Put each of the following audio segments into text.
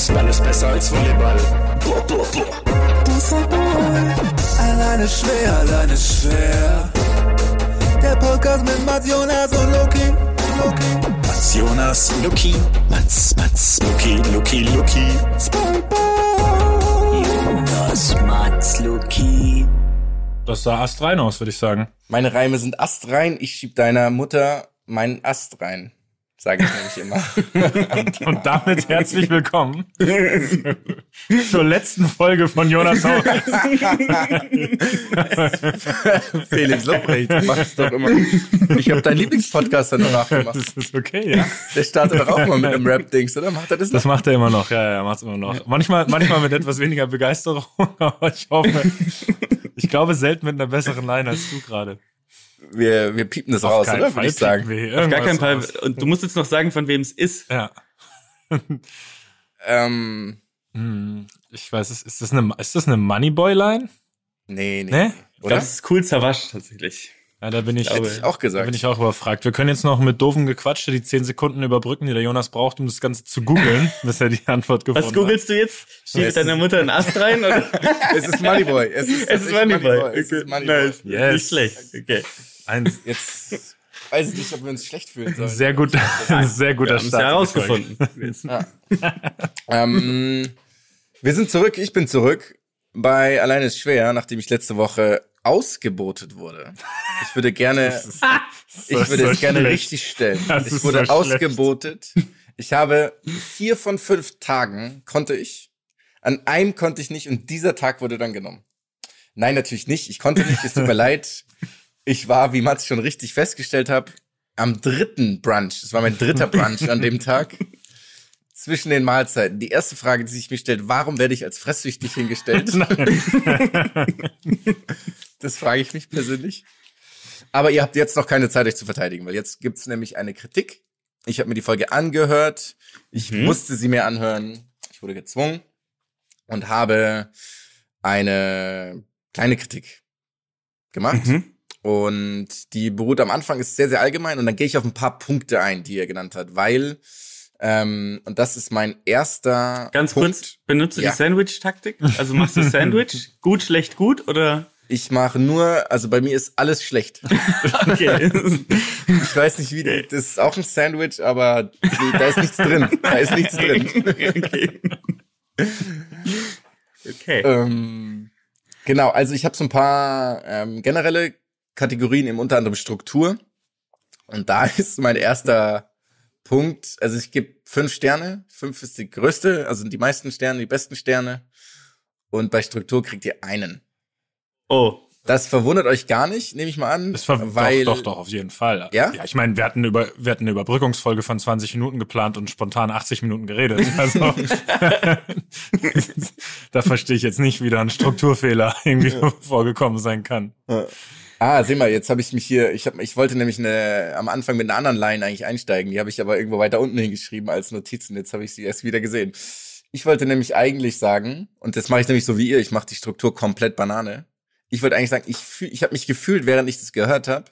Basketball ist besser als Volleyball. Boah, boah, boah. Fußball. Alleine schwer, alleine schwer. Der Podcast mit Mats Jonas und Loki. Loki. Mats Jonas, Luki. Mats, Mats, Luki, Luki, Luki. Spongebob. Jonas, Mats, Luki. Das sah astrein aus, würde ich sagen. Meine Reime sind astrein, ich schieb deiner Mutter meinen Ast rein. Sage ich nämlich immer. Und damit herzlich willkommen zur letzten Folge von Jonas Haus. Felix Lobrecht, du machst doch immer. Ich habe deinen Lieblingspodcast dann danach gemacht. Das ist okay, ja. Der startet doch auch mal mit einem Rap-Dings, oder? Macht er das Das noch? macht er immer noch, ja, ja, er macht's immer noch. Manchmal, manchmal mit etwas weniger Begeisterung, aber ich hoffe, ich glaube selten mit einer besseren Line als du gerade. Wir, wir piepen das Auf raus, oder? Fall Würde ich sagen. piepen wir hier Auf gar keinen raus. Fall. Und du musst jetzt noch sagen, von wem es ist. Ja. Ähm, Hm, Ich weiß, ist ist das eine, ist das eine Moneyboy-Line? nee, nee. Ne? Ich Oder? glaube, es ist cool zerwascht tatsächlich. Ja, da bin ich, Hätte ich auch da gesagt. bin ich auch überfragt. Wir können jetzt noch mit doofen Gequatsche die 10 Sekunden überbrücken, die der Jonas braucht, um das Ganze zu googeln, bis er die Antwort gefunden Was googelst du jetzt? Schiebst Es deiner Mutter einen Ast rein? Oder? es ist Moneyboy. Es ist, es ist tatsächlich Moneyboy. Es ist Okay. Moneyboy. Nice. Yes. Nicht schlecht. Okay. Eins. Jetzt weiß ich nicht, ob wir uns schlecht fühlen sollen. Sehr gut, sehr guter Wir Start. herausgefunden. Ähm, wir sind zurück, ich bin zurück bei Alleine ist schwer, nachdem ich letzte Woche ausgebotet wurde. Ich würde gerne, ich ist würde so es gerne schlecht. richtig stellen. Das ich wurde so ausgebotet. Ich habe vier von fünf Tagen konnte ich. An einem konnte ich nicht und dieser Tag wurde dann genommen. Nein, natürlich nicht. Ich konnte nicht. Es tut mir leid. Ich war, wie Mats schon richtig festgestellt hat, am dritten Brunch. Das war mein dritter Brunch an dem Tag. Zwischen den Mahlzeiten. Die erste Frage, die sich mir stellt, warum werde ich als fresssüchtig hingestellt? das frage ich mich persönlich. Aber ihr habt jetzt noch keine Zeit, euch zu verteidigen, weil jetzt gibt's nämlich eine Kritik. Ich habe mir die Folge angehört. Ich musste sie mir anhören. Ich wurde gezwungen und habe eine kleine Kritik gemacht. Mhm. Und die beruht am Anfang, ist sehr, sehr allgemein. Und dann gehe ich auf ein paar Punkte ein, die er genannt hat, weil, ähm, und das ist mein erster Ganz Punkt. kurz, benutzt du Ja. die Sandwich-Taktik? Also machst du Sandwich? gut, schlecht, gut? Oder? Ich mache nur, also bei mir ist alles schlecht. Okay. Ich weiß nicht, wie, das ist auch ein Sandwich, aber da ist nichts drin. Da ist nichts drin. okay. Okay. Ähm, genau, also ich habe so ein paar ähm, generelle Kategorien, eben unter anderem Struktur. Und da ist mein erster Punkt, also ich gebe fünf Sterne. Fünf ist die größte, also die meisten Sterne, die besten Sterne. Und bei Struktur kriegt ihr einen. Oh. Das verwundert euch gar nicht, nehme ich mal an. Das war, weil, doch, doch, doch, auf jeden Fall. Ja? Ja, ich meine, wir hatten über, wir hatten eine Überbrückungsfolge von 20 Minuten geplant und spontan 80 Minuten geredet. Also, da verstehe ich jetzt nicht, wie da ein Strukturfehler irgendwie vorgekommen sein kann. Ah, seh mal, jetzt habe ich mich hier, ich hab, ich wollte nämlich eine, am Anfang mit einer anderen Line eigentlich einsteigen, die habe ich aber irgendwo weiter unten hingeschrieben als Notizen, jetzt habe ich sie erst wieder gesehen. Ich wollte nämlich eigentlich sagen, und das mache ich nämlich so wie ihr, ich mache die Struktur komplett Banane. Ich wollte eigentlich sagen, ich fühl, ich habe mich gefühlt, während ich das gehört habe,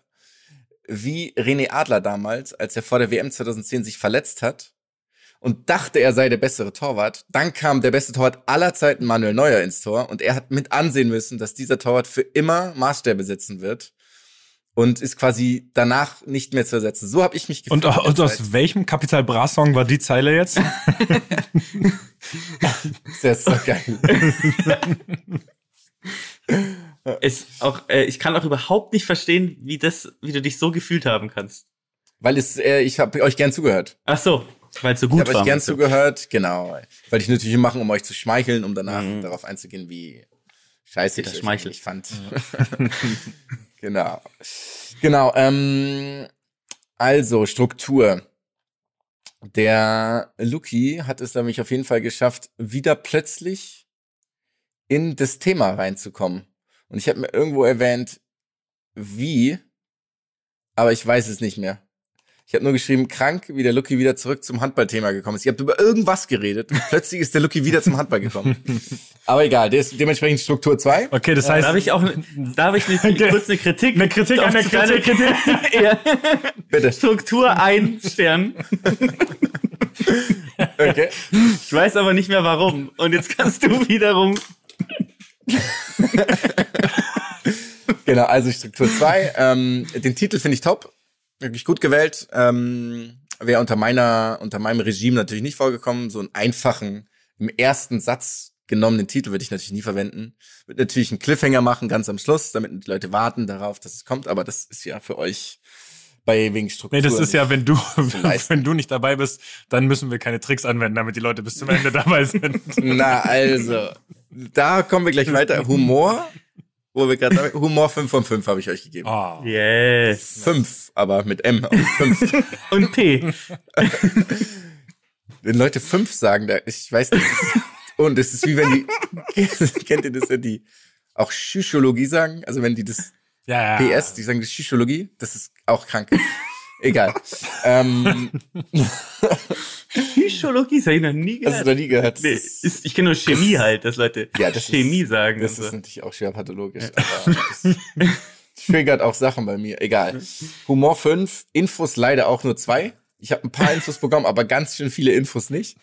wie René Adler damals, als er vor der WM 2010 sich verletzt hat und dachte, er sei der bessere Torwart. Dann kam der beste Torwart aller Zeiten Manuel Neuer ins Tor und er hat mit ansehen müssen, dass dieser Torwart für immer Maßstäbe setzen wird und ist quasi danach nicht mehr zu ersetzen. So habe ich mich gefühlt. Und, und aus welchem Capital Bra Song war die Zeile jetzt? Das ist so geil. Es auch, äh, ich kann auch überhaupt nicht verstehen, wie das, wie du dich so gefühlt haben kannst. Weil es, äh, ich habe euch gern zugehört. Ach so, weil es so Ich gut habe war. euch gern meinst du? zugehört, genau. Wollte ich natürlich machen, um euch zu schmeicheln, um danach Mhm. darauf einzugehen, wie scheiße ich Schmeichel. eigentlich fand. genau. Genau, ähm, also Struktur. Der Luki hat es nämlich auf jeden Fall geschafft, wieder plötzlich in das Thema reinzukommen. Und ich habe mir irgendwo erwähnt, wie, aber ich weiß es nicht mehr. Ich habe nur geschrieben, krank, wie der Lucky wieder zurück zum Handballthema gekommen ist. Ihr habt über irgendwas geredet und plötzlich ist der Lucky wieder zum Handball gekommen. Aber egal, der ist dementsprechend Struktur 2. Okay, das heißt, Darf ich auch, darf ich nicht kurz eine Kritik? Eine Kritik an der auf deine Kritik. ja. Bitte. Struktur ein Stern. Okay. Ich weiß aber nicht mehr warum. Und jetzt kannst du wiederum. Genau, also Struktur 2. Ähm, den Titel finde ich top. Wirklich gut gewählt. Ähm, Wäre unter meiner, unter meinem Regime natürlich nicht vorgekommen. So einen einfachen, im ersten Satz genommenen Titel würde ich natürlich nie verwenden. Würde natürlich einen Cliffhanger machen, ganz am Schluss, damit die Leute warten darauf, dass es kommt. Aber das ist ja für euch bei wegen Struktur. Nee, das ist ja, wenn du, wenn du nicht dabei bist, dann müssen wir keine Tricks anwenden, damit die Leute bis zum Ende dabei sind. Na, also, da kommen wir gleich weiter. Humor, wo wir gerade Humor 5 von 5 habe ich euch gegeben. Oh. Yes. 5, aber mit M auf 5. Und P. Wenn Leute 5 sagen, da, ich weiß nicht. Und es ist wie wenn die, kennt ihr das, wenn die auch Psychologie sagen? Also wenn die das Ja, ja. PS, die sagen das Psychologie, das ist auch krank. Egal. ähm, Psychologie, das habe ich noch nie hast gehört. du noch nie gehört? Nee, ist- ist, ich kenne nur Chemie halt, dass Leute Ja, das ist- Chemie sagen. Das und ist so. natürlich auch schwer pathologisch. Aber das triggert auch Sachen bei mir. Egal. Humor 5, Infos leider auch nur zwei. Ich habe ein paar Infos bekommen, aber ganz schön viele Infos nicht.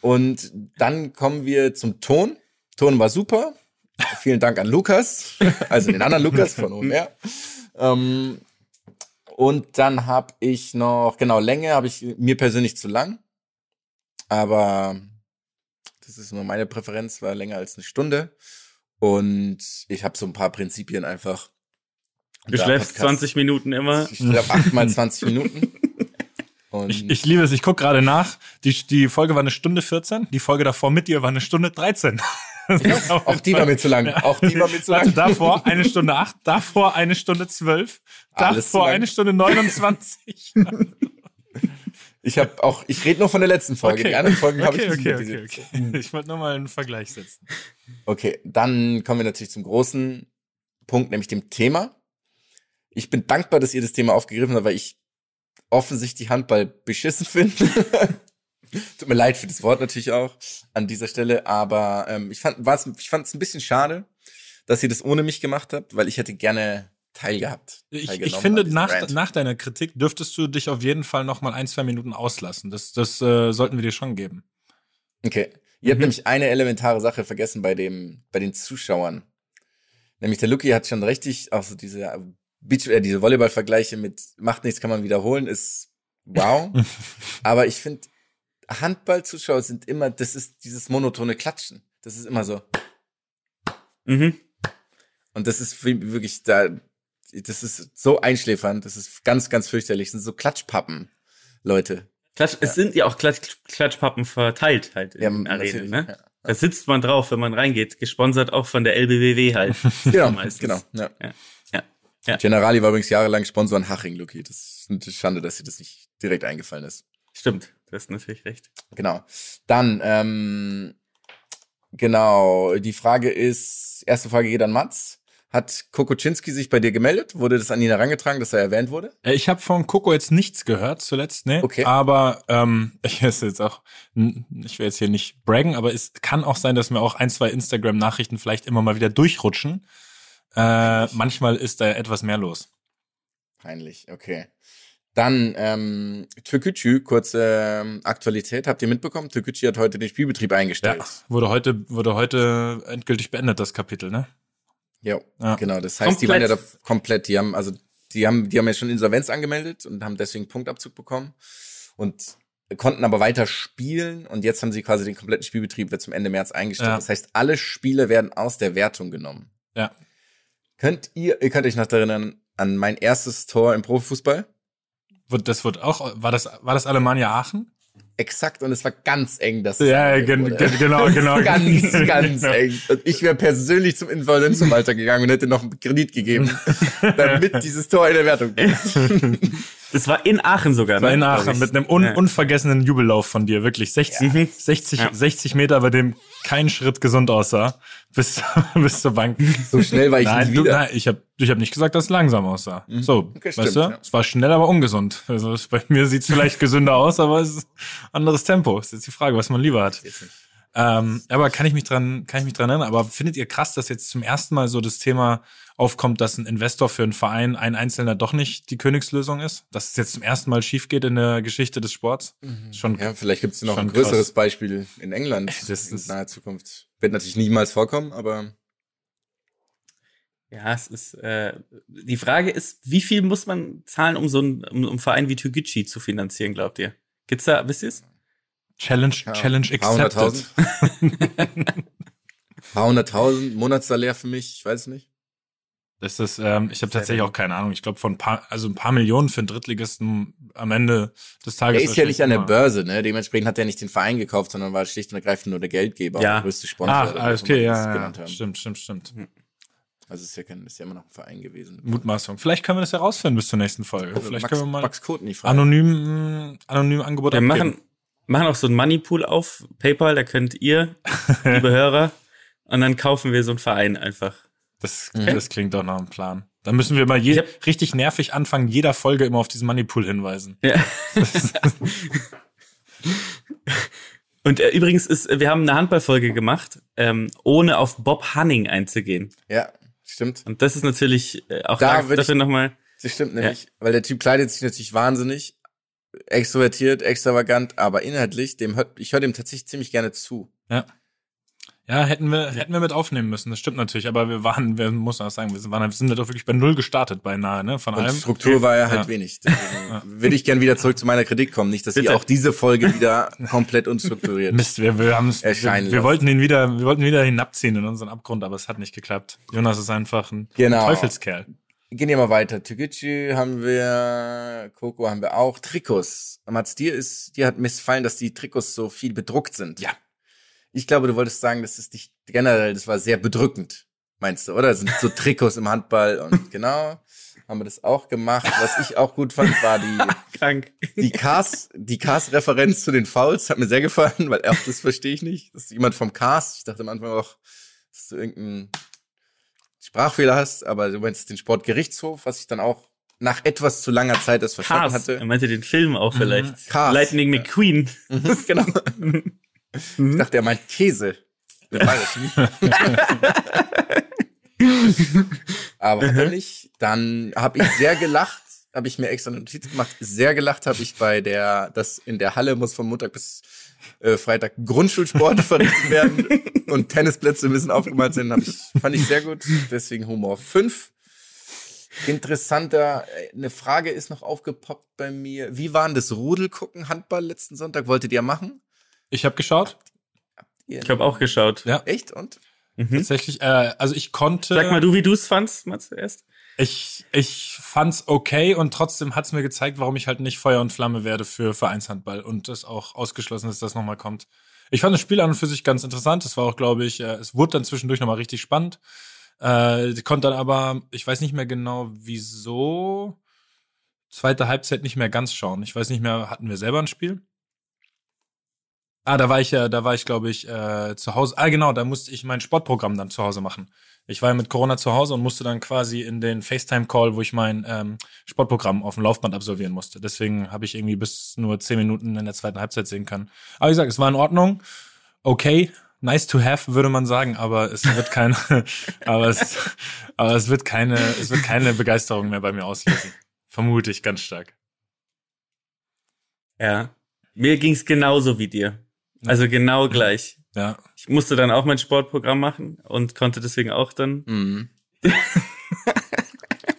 Und dann kommen wir zum Ton. Ton war super. Vielen Dank an Lukas, also den anderen Lukas von OMR. Ähm, und dann habe ich noch, genau, Länge habe ich mir persönlich zu lang. Aber das ist nur meine Präferenz, war länger als eine Stunde. Und ich habe so ein paar Prinzipien einfach. Du schläfst Podcast- 20 Minuten immer. Ich schlafe achtmal 20 Minuten. Und Ich, ich liebe es, ich guck gerade nach. Die, die Folge war eine Stunde 14, die Folge davor mit dir war eine Stunde 13. auch die war mir zu lang. Auch die war mir zu lang. davor eine Stunde 8, davor eine Stunde 12, Alles zu davor eine Stunde 29. Ich habe auch, ich rede nur von der letzten Folge. Die anderen Folgen habe ich okay, nicht okay, okay, okay. Ich wollte nur mal einen Vergleich setzen. Okay, dann kommen wir natürlich zum großen Punkt, nämlich dem Thema. Ich bin dankbar, dass ihr das Thema aufgegriffen habt, weil ich offensichtlich Handball beschissen finde. Tut mir leid für das Wort natürlich auch an dieser Stelle, aber ähm, ich fand es ein bisschen schade, dass ihr das ohne mich gemacht habt, weil ich hätte gerne teilgehabt. Ich, ich finde, nach, Rant. nach deiner Kritik dürftest du dich auf jeden Fall noch mal ein, zwei Minuten auslassen. Das, das äh, sollten wir dir schon geben. Okay. Ihr habt Mhm. nämlich eine elementare Sache vergessen bei dem, bei den Zuschauern. Nämlich der Lucky hat schon richtig, auch so diese äh, Beach, äh, diese Volleyball-Vergleiche mit macht nichts, kann man wiederholen, ist wow. Aber ich finde, Handball-Zuschauer sind immer, das ist dieses monotone Klatschen. Das ist immer so. Mhm. Und das ist wirklich da, das ist so einschläfernd, das ist ganz, ganz fürchterlich. Das sind so Klatschpappen, Leute. Klatsch, Es sind ja auch Klatsch, Klatschpappen verteilt halt in Ja, den Arenen, ne? ja. Da sitzt man drauf, wenn man reingeht. Gesponsert auch von der LBBW halt. Genau, Meistens. genau. Ja. Ja. Ja. Ja. Generali war übrigens jahrelang Sponsor an Haching, Lucky. Das ist eine Schande, dass dir das nicht direkt eingefallen ist. Stimmt, du hast natürlich recht. Genau. Dann, ähm, genau, die Frage ist, erste Frage geht an Mats. Hat Kokoczynski sich bei dir gemeldet? Wurde das an ihn herangetragen, dass er erwähnt wurde? Äh, Ich habe von Coco jetzt nichts gehört zuletzt, ne? Okay. Aber ähm, ich ist jetzt auch, ich will jetzt hier nicht braggen, aber es kann auch sein, dass mir auch ein, zwei Instagram-Nachrichten vielleicht immer mal wieder durchrutschen. Äh, manchmal ist da etwas mehr los. Peinlich, okay. Dann, ähm, Türkücü, kurze ähm, Aktualität. Habt ihr mitbekommen? Türkücü hat heute den Spielbetrieb Ja, eingestellt. wurde heute, wurde heute endgültig beendet, das Kapitel, ne? Ja, Ja. genau. Das heißt, die waren Komplett. ja da komplett, die haben, also, die haben, die haben ja schon Insolvenz angemeldet und haben deswegen Punktabzug bekommen und konnten aber weiter spielen und jetzt haben sie quasi den kompletten Spielbetrieb wird zum Ende März eingestellt. Ja. Das heißt, alle Spiele werden aus der Wertung genommen. Ja. Könnt ihr, ihr könnt euch noch erinnern an mein erstes Tor im Profifußball? Wird, das wird auch, war das, war das Alemannia Aachen? Exakt, und es war ganz eng, dass es Ja, gen, gen, genau, genau. Ganz, ganz Genau. eng. Und ich wäre persönlich zum Insolvenzverwalter gegangen und hätte noch einen Kredit gegeben, damit dieses Tor in der Wertung bleibt. Das war in Aachen sogar, War ne? in glaub Aachen mit einem un Ja. unvergessenen Jubellauf von dir, wirklich 60, 60, Ja. 60 Meter, bei dem kein Schritt gesund aussah, bis, bis zur Bank. So schnell war ich nein, nicht du, wieder. nein, ich habe ich hab nicht gesagt, dass es langsam aussah. So, Okay, weißt stimmt, du, ja. es war schnell, aber ungesund. Also es, bei mir sieht's vielleicht gesünder aus, aber es ist anderes Tempo. Ist jetzt die Frage, was man lieber hat. Ähm, aber kann ich mich dran, kann ich mich dran erinnern. Aber findet ihr krass, dass jetzt zum ersten Mal so das Thema aufkommt, dass ein Investor für einen Verein, ein Einzelner doch nicht die Königslösung ist? Dass es jetzt zum ersten Mal schief geht in der Geschichte des Sports? Schon Ja, vielleicht gibt es noch ein größeres krass. Beispiel in England Das in ist- naher Zukunft. Wird natürlich niemals vorkommen, aber Ja, es ist, äh, die Frage ist, wie viel muss man zahlen, um so einen, um, um einen Verein wie Türkgücü zu finanzieren, glaubt ihr? Gibt's da, wisst ihr's? Challenge, ja, Challenge ein paar accepted. hunderttausend. paar hunderttausend Monatssalär für mich, ich weiß es nicht. Das ist, ähm, ich habe tatsächlich auch keine Ahnung. Ich glaube von ein paar, also ein paar Millionen für einen Drittligisten am Ende des Tages. Er ist ja nicht an der Börse, ne? Dementsprechend hat er nicht den Verein gekauft, sondern war schlicht und ergreifend nur der Geldgeber, Ja. der größte Sponsor. Ah, oder alles okay, ja, ja. Stimmt, stimmt, stimmt. Also ist ja, kein, ist ja immer noch ein Verein gewesen. Mutmaßung. Vielleicht können wir das herausfinden bis zur nächsten Folge. Also Vielleicht Max, können wir mal anonym, mh, anonym Angebot Wir abgeben. machen, machen auch so einen Moneypool auf PayPal, da könnt ihr, liebe Hörer, und dann kaufen wir so einen Verein einfach. Das, das klingt doch nach einem Plan. Dann müssen wir mal je, hab- richtig nervig anfangen, jeder Folge immer auf diesen Moneypool hinweisen. Ja. Und äh, übrigens ist, wir haben eine Handballfolge gemacht, ähm, ohne auf Bob Hanning einzugehen. Ja, stimmt. Und das ist natürlich äh, auch Da dafür nochmal. Das stimmt nämlich. Weil der Typ kleidet sich natürlich wahnsinnig, extrovertiert, extravagant, aber inhaltlich, dem hört, ich höre dem tatsächlich ziemlich gerne zu. Ja. Ja, hätten wir, hätten wir mit aufnehmen müssen. Das stimmt natürlich. Aber wir waren, wir muss auch sagen, wir sind, waren, wir sind doch wirklich bei Null gestartet beinahe, ne? Von Und allem. Struktur war ja halt Ja. wenig. Deswegen will ich gern wieder zurück zu meiner Kritik kommen. Nicht, dass ihr Bitte. auch diese Folge wieder komplett unstrukturiert. Mist, wir, wir haben es, wir, wir wollten ihn wieder, wir wollten wieder hinabziehen in unseren Abgrund, aber es hat nicht geklappt. Jonas ist einfach ein Genau. Teufelskerl. Gehen wir mal weiter. Türkgücü haben wir, Coco haben wir auch. Trikots. Mats, dir ist, dir hat missfallen, dass die Trikots so viel bedruckt sind. Ja. Ich glaube, du wolltest sagen, das ist dich generell, das war sehr bedrückend. Meinst du, oder? Das sind so Trikots im Handball und genau. Haben wir das auch gemacht. Was ich auch gut fand, war die, Krank. die Cars, die Cars-Referenz zu den Fouls hat mir sehr gefallen, weil auch das verstehe ich nicht. Das ist jemand vom Cars. Ich dachte am Anfang auch, dass du irgendeinen Sprachfehler hast, aber du meinst den Sportgerichtshof, was ich dann auch nach etwas zu langer Zeit das verstanden Cars. Er hatte. meinte den Film auch vielleicht. Cars. Lightning McQueen. genau. Ich dachte, er meint Käse. Mit aber hat er nicht. Dann habe ich sehr gelacht, habe ich mir extra eine Notiz gemacht. Sehr gelacht habe ich bei der, das in der Halle muss von Montag bis äh, Freitag Grundschulsport verrichtet werden und Tennisplätze müssen aufgemalt sein. Ich, fand ich sehr gut. Deswegen Humor 5. Interessanter, äh, eine Frage ist noch aufgepoppt bei mir. Wie waren das Rudelgucken Handball letzten Sonntag? Wolltet ihr machen? Ich habe geschaut. Ihr- Ich habe auch geschaut. Ja. Echt? Und? Mhm. Tatsächlich, äh, also ich konnte. Sag mal du, wie du es fandst, mal zuerst. Ich, ich fand's okay und trotzdem hat's mir gezeigt, warum ich halt nicht Feuer und Flamme werde für Vereinshandball und es auch ausgeschlossen ist, dass das nochmal kommt. Ich fand das Spiel an und für sich ganz interessant. Es war auch, glaube ich, äh, es wurde dann zwischendurch nochmal richtig spannend. Äh, konnte dann aber, ich weiß nicht mehr genau, wieso, zweite Halbzeit nicht mehr ganz schauen. Ich weiß nicht mehr, hatten wir selber ein Spiel? Ah, da war ich ja, da war ich, glaube ich, äh, zu Hause. Ah, genau, da musste ich mein Sportprogramm dann zu Hause machen. Ich war ja mit Corona zu Hause und musste dann quasi in den FaceTime-Call, wo ich mein ähm, Sportprogramm auf dem Laufband absolvieren musste. Deswegen habe ich irgendwie bis nur zehn Minuten in der zweiten Halbzeit sehen können. Aber wie gesagt, es war in Ordnung. Okay, nice to have, würde man sagen, aber es wird keine, aber es, aber es wird keine, es wird keine Begeisterung mehr bei mir auslösen. Vermute ich ganz stark. Ja. Mir ging's genauso wie dir. Also genau gleich. Ja. Ich musste dann auch mein Sportprogramm machen und konnte deswegen auch dann. Mhm.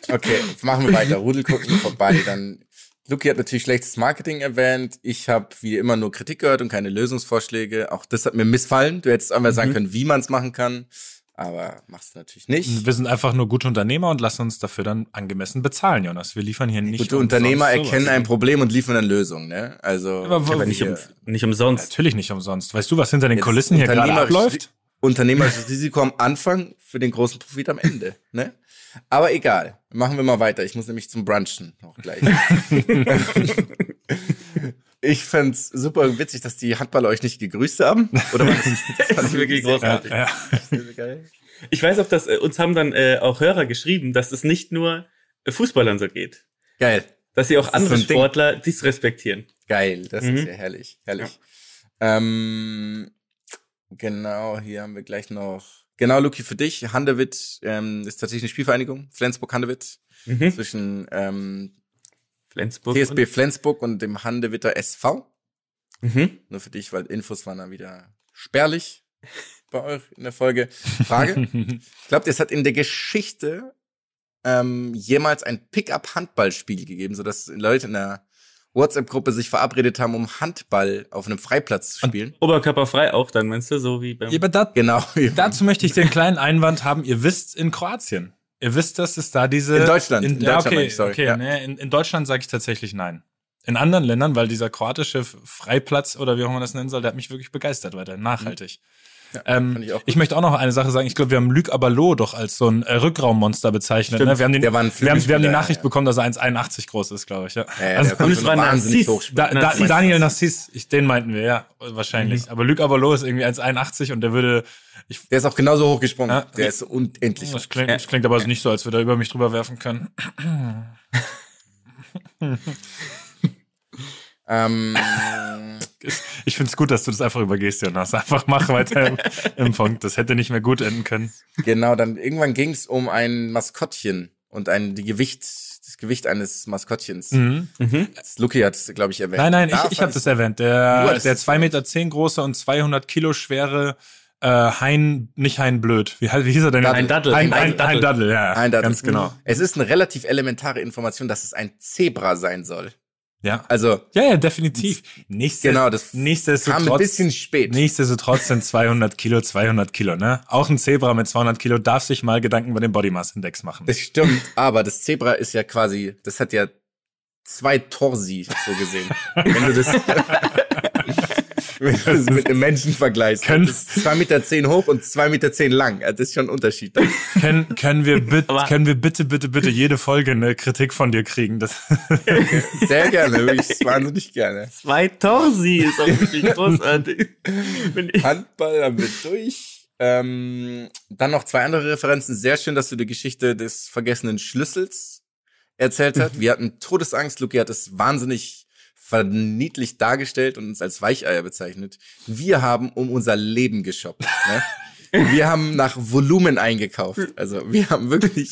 okay, machen wir weiter. Rudel gucken vorbei. Dann Luki hat natürlich schlechtes Marketing erwähnt. Ich habe wie immer nur Kritik gehört und keine Lösungsvorschläge. Auch das hat mir missfallen. Du hättest einmal sagen können, wie man es machen kann. Aber machst du natürlich nicht. Wir sind einfach nur gute Unternehmer und lassen uns dafür dann angemessen bezahlen, Jonas. Wir liefern hier nicht. Gute Unternehmer sowas. erkennen ein Problem und liefern dann Lösungen, ne? Also Aber Aber nicht, um, nicht umsonst. Natürlich nicht umsonst. Weißt du, was hinter den Jetzt Kulissen hier gerade abläuft? unternehmerisches Risiko am Anfang für den großen Profit am Ende, ne? Aber egal, machen wir mal weiter. Ich muss nämlich zum Brunchen noch gleich. ich fänd's super witzig, dass die Handballer euch nicht gegrüßt haben. Oder war das, Das ist wirklich Ja, großartig. ja. geil? Ich weiß, ob das, äh, uns haben dann äh, auch Hörer geschrieben, dass es nicht nur äh, Fußballern so geht. Geil, Dass sie auch ist andere so Ding. Sportler dies respektieren. geil, das Mhm. ist ja herrlich, herrlich. Ähm, Genau, hier haben wir gleich noch. Genau, Luki, für dich. Handewitt ähm, ist tatsächlich eine Spielvereinigung. Flensburg-Handewitt. Mhm. Zwischen ähm, Flensburg. TSB Flensburg und dem Handewitter SV. Und, mhm. Nur für dich, weil Infos waren dann wieder spärlich bei euch in der Folge. Frage. Glaubt ihr, es hat in der Geschichte ähm, jemals ein Pickup-Handballspiel gegeben, sodass Leute in der WhatsApp-Gruppe sich verabredet haben, um Handball auf einem Freiplatz zu spielen? Oberkörperfrei auch dann, meinst du? So wie beim. Ja, aber da, Genau. dazu möchte ich den kleinen Einwand haben. Ihr wisst, in Kroatien. Ihr wisst, dass es da diese. In Deutschland. In, In Deutschland okay, ich, sorry. okay. Ja. Nee, in, in Deutschland sage ich tatsächlich nein. In anderen Ländern, weil dieser kroatische Freiplatz oder wie auch immer man das nennen soll, der hat mich wirklich begeistert, weiter nachhaltig. Ähm, ich ich möchte auch noch eine Sache sagen. Ich glaube, wir haben Luc Abalo doch als so ein äh, Rückraummonster bezeichnet. Stimmt. Ne? Wir, haben den, Der war ein wir, haben, wir haben die Nachricht ja. bekommen, dass er 1,81 groß ist, glaube ich. Ja. Ja, ja, Also, der war wahnsinnig hoch da, da. Daniel Narciss, ich, den meinten wir, ja, wahrscheinlich. Aber Luc Abalo ist irgendwie 1,81 und der würde, ich, Der ist auch genauso hochgesprungen. Ja. Der ist unendlich. das klingt, das klingt aber nicht so, als würde er über mich drüber werfen können. Ähm, Ich finde es gut, dass du das einfach übergehst, Jonas. Einfach mach weiter im, im Punkt. Das hätte nicht mehr gut enden können. genau, dann irgendwann ging es um ein Maskottchen und ein die Gewicht, das Gewicht eines Maskottchens. Mhm. Das Luki hat es, glaube ich, erwähnt. Nein, nein, Da ich, ich habe das erwähnt. Der, der es 2,10 Meter zehn große und 200 Kilo schwere äh, Hein, nicht Hein Blöd. Wie, wie hieß er denn? Ein Daddel. Hein, Ein Hein, Daddel. Hein Daddel, ja. Daddel. Ganz genau. Es ist eine relativ elementare Information, dass es ein Zebra sein soll. Ja. Also, Ja, ja, definitiv. Nichtsdest Genau, das nichtsdestotrotz, kam ein bisschen spät. Nichtsdestotrotz sind 200 Kilo 200 Kilo, ne? Auch ein Zebra mit 200 Kilo darf sich mal Gedanken über den Body Mass Index machen. Das stimmt, aber das Zebra ist ja quasi, das hat ja zwei Torsi, so gesehen. Wenn du das, wenn du das mit einem Menschen vergleichst. Können- Das ist zwei Meter zehn hoch und zwei Meter zehn lang. Also Das ist schon ein Unterschied. können, können wir bitte, Aber- können wir bitte, bitte, bitte jede Folge eine Kritik von dir kriegen? Das, Sehr gerne, wirklich wahnsinnig gerne. Zwei Torsi ist auch wirklich großartig. Handball haben wir durch. Ähm, dann noch zwei andere Referenzen. Sehr schön, dass du die Geschichte des vergessenen Schlüssels erzählt hast. Wir hatten Todesangst. Luki hat es wahnsinnig verniedlicht dargestellt und uns als Weicheier bezeichnet. Wir haben um unser Leben geshoppt. Ne? Wir haben nach Volumen eingekauft. Also wir haben wirklich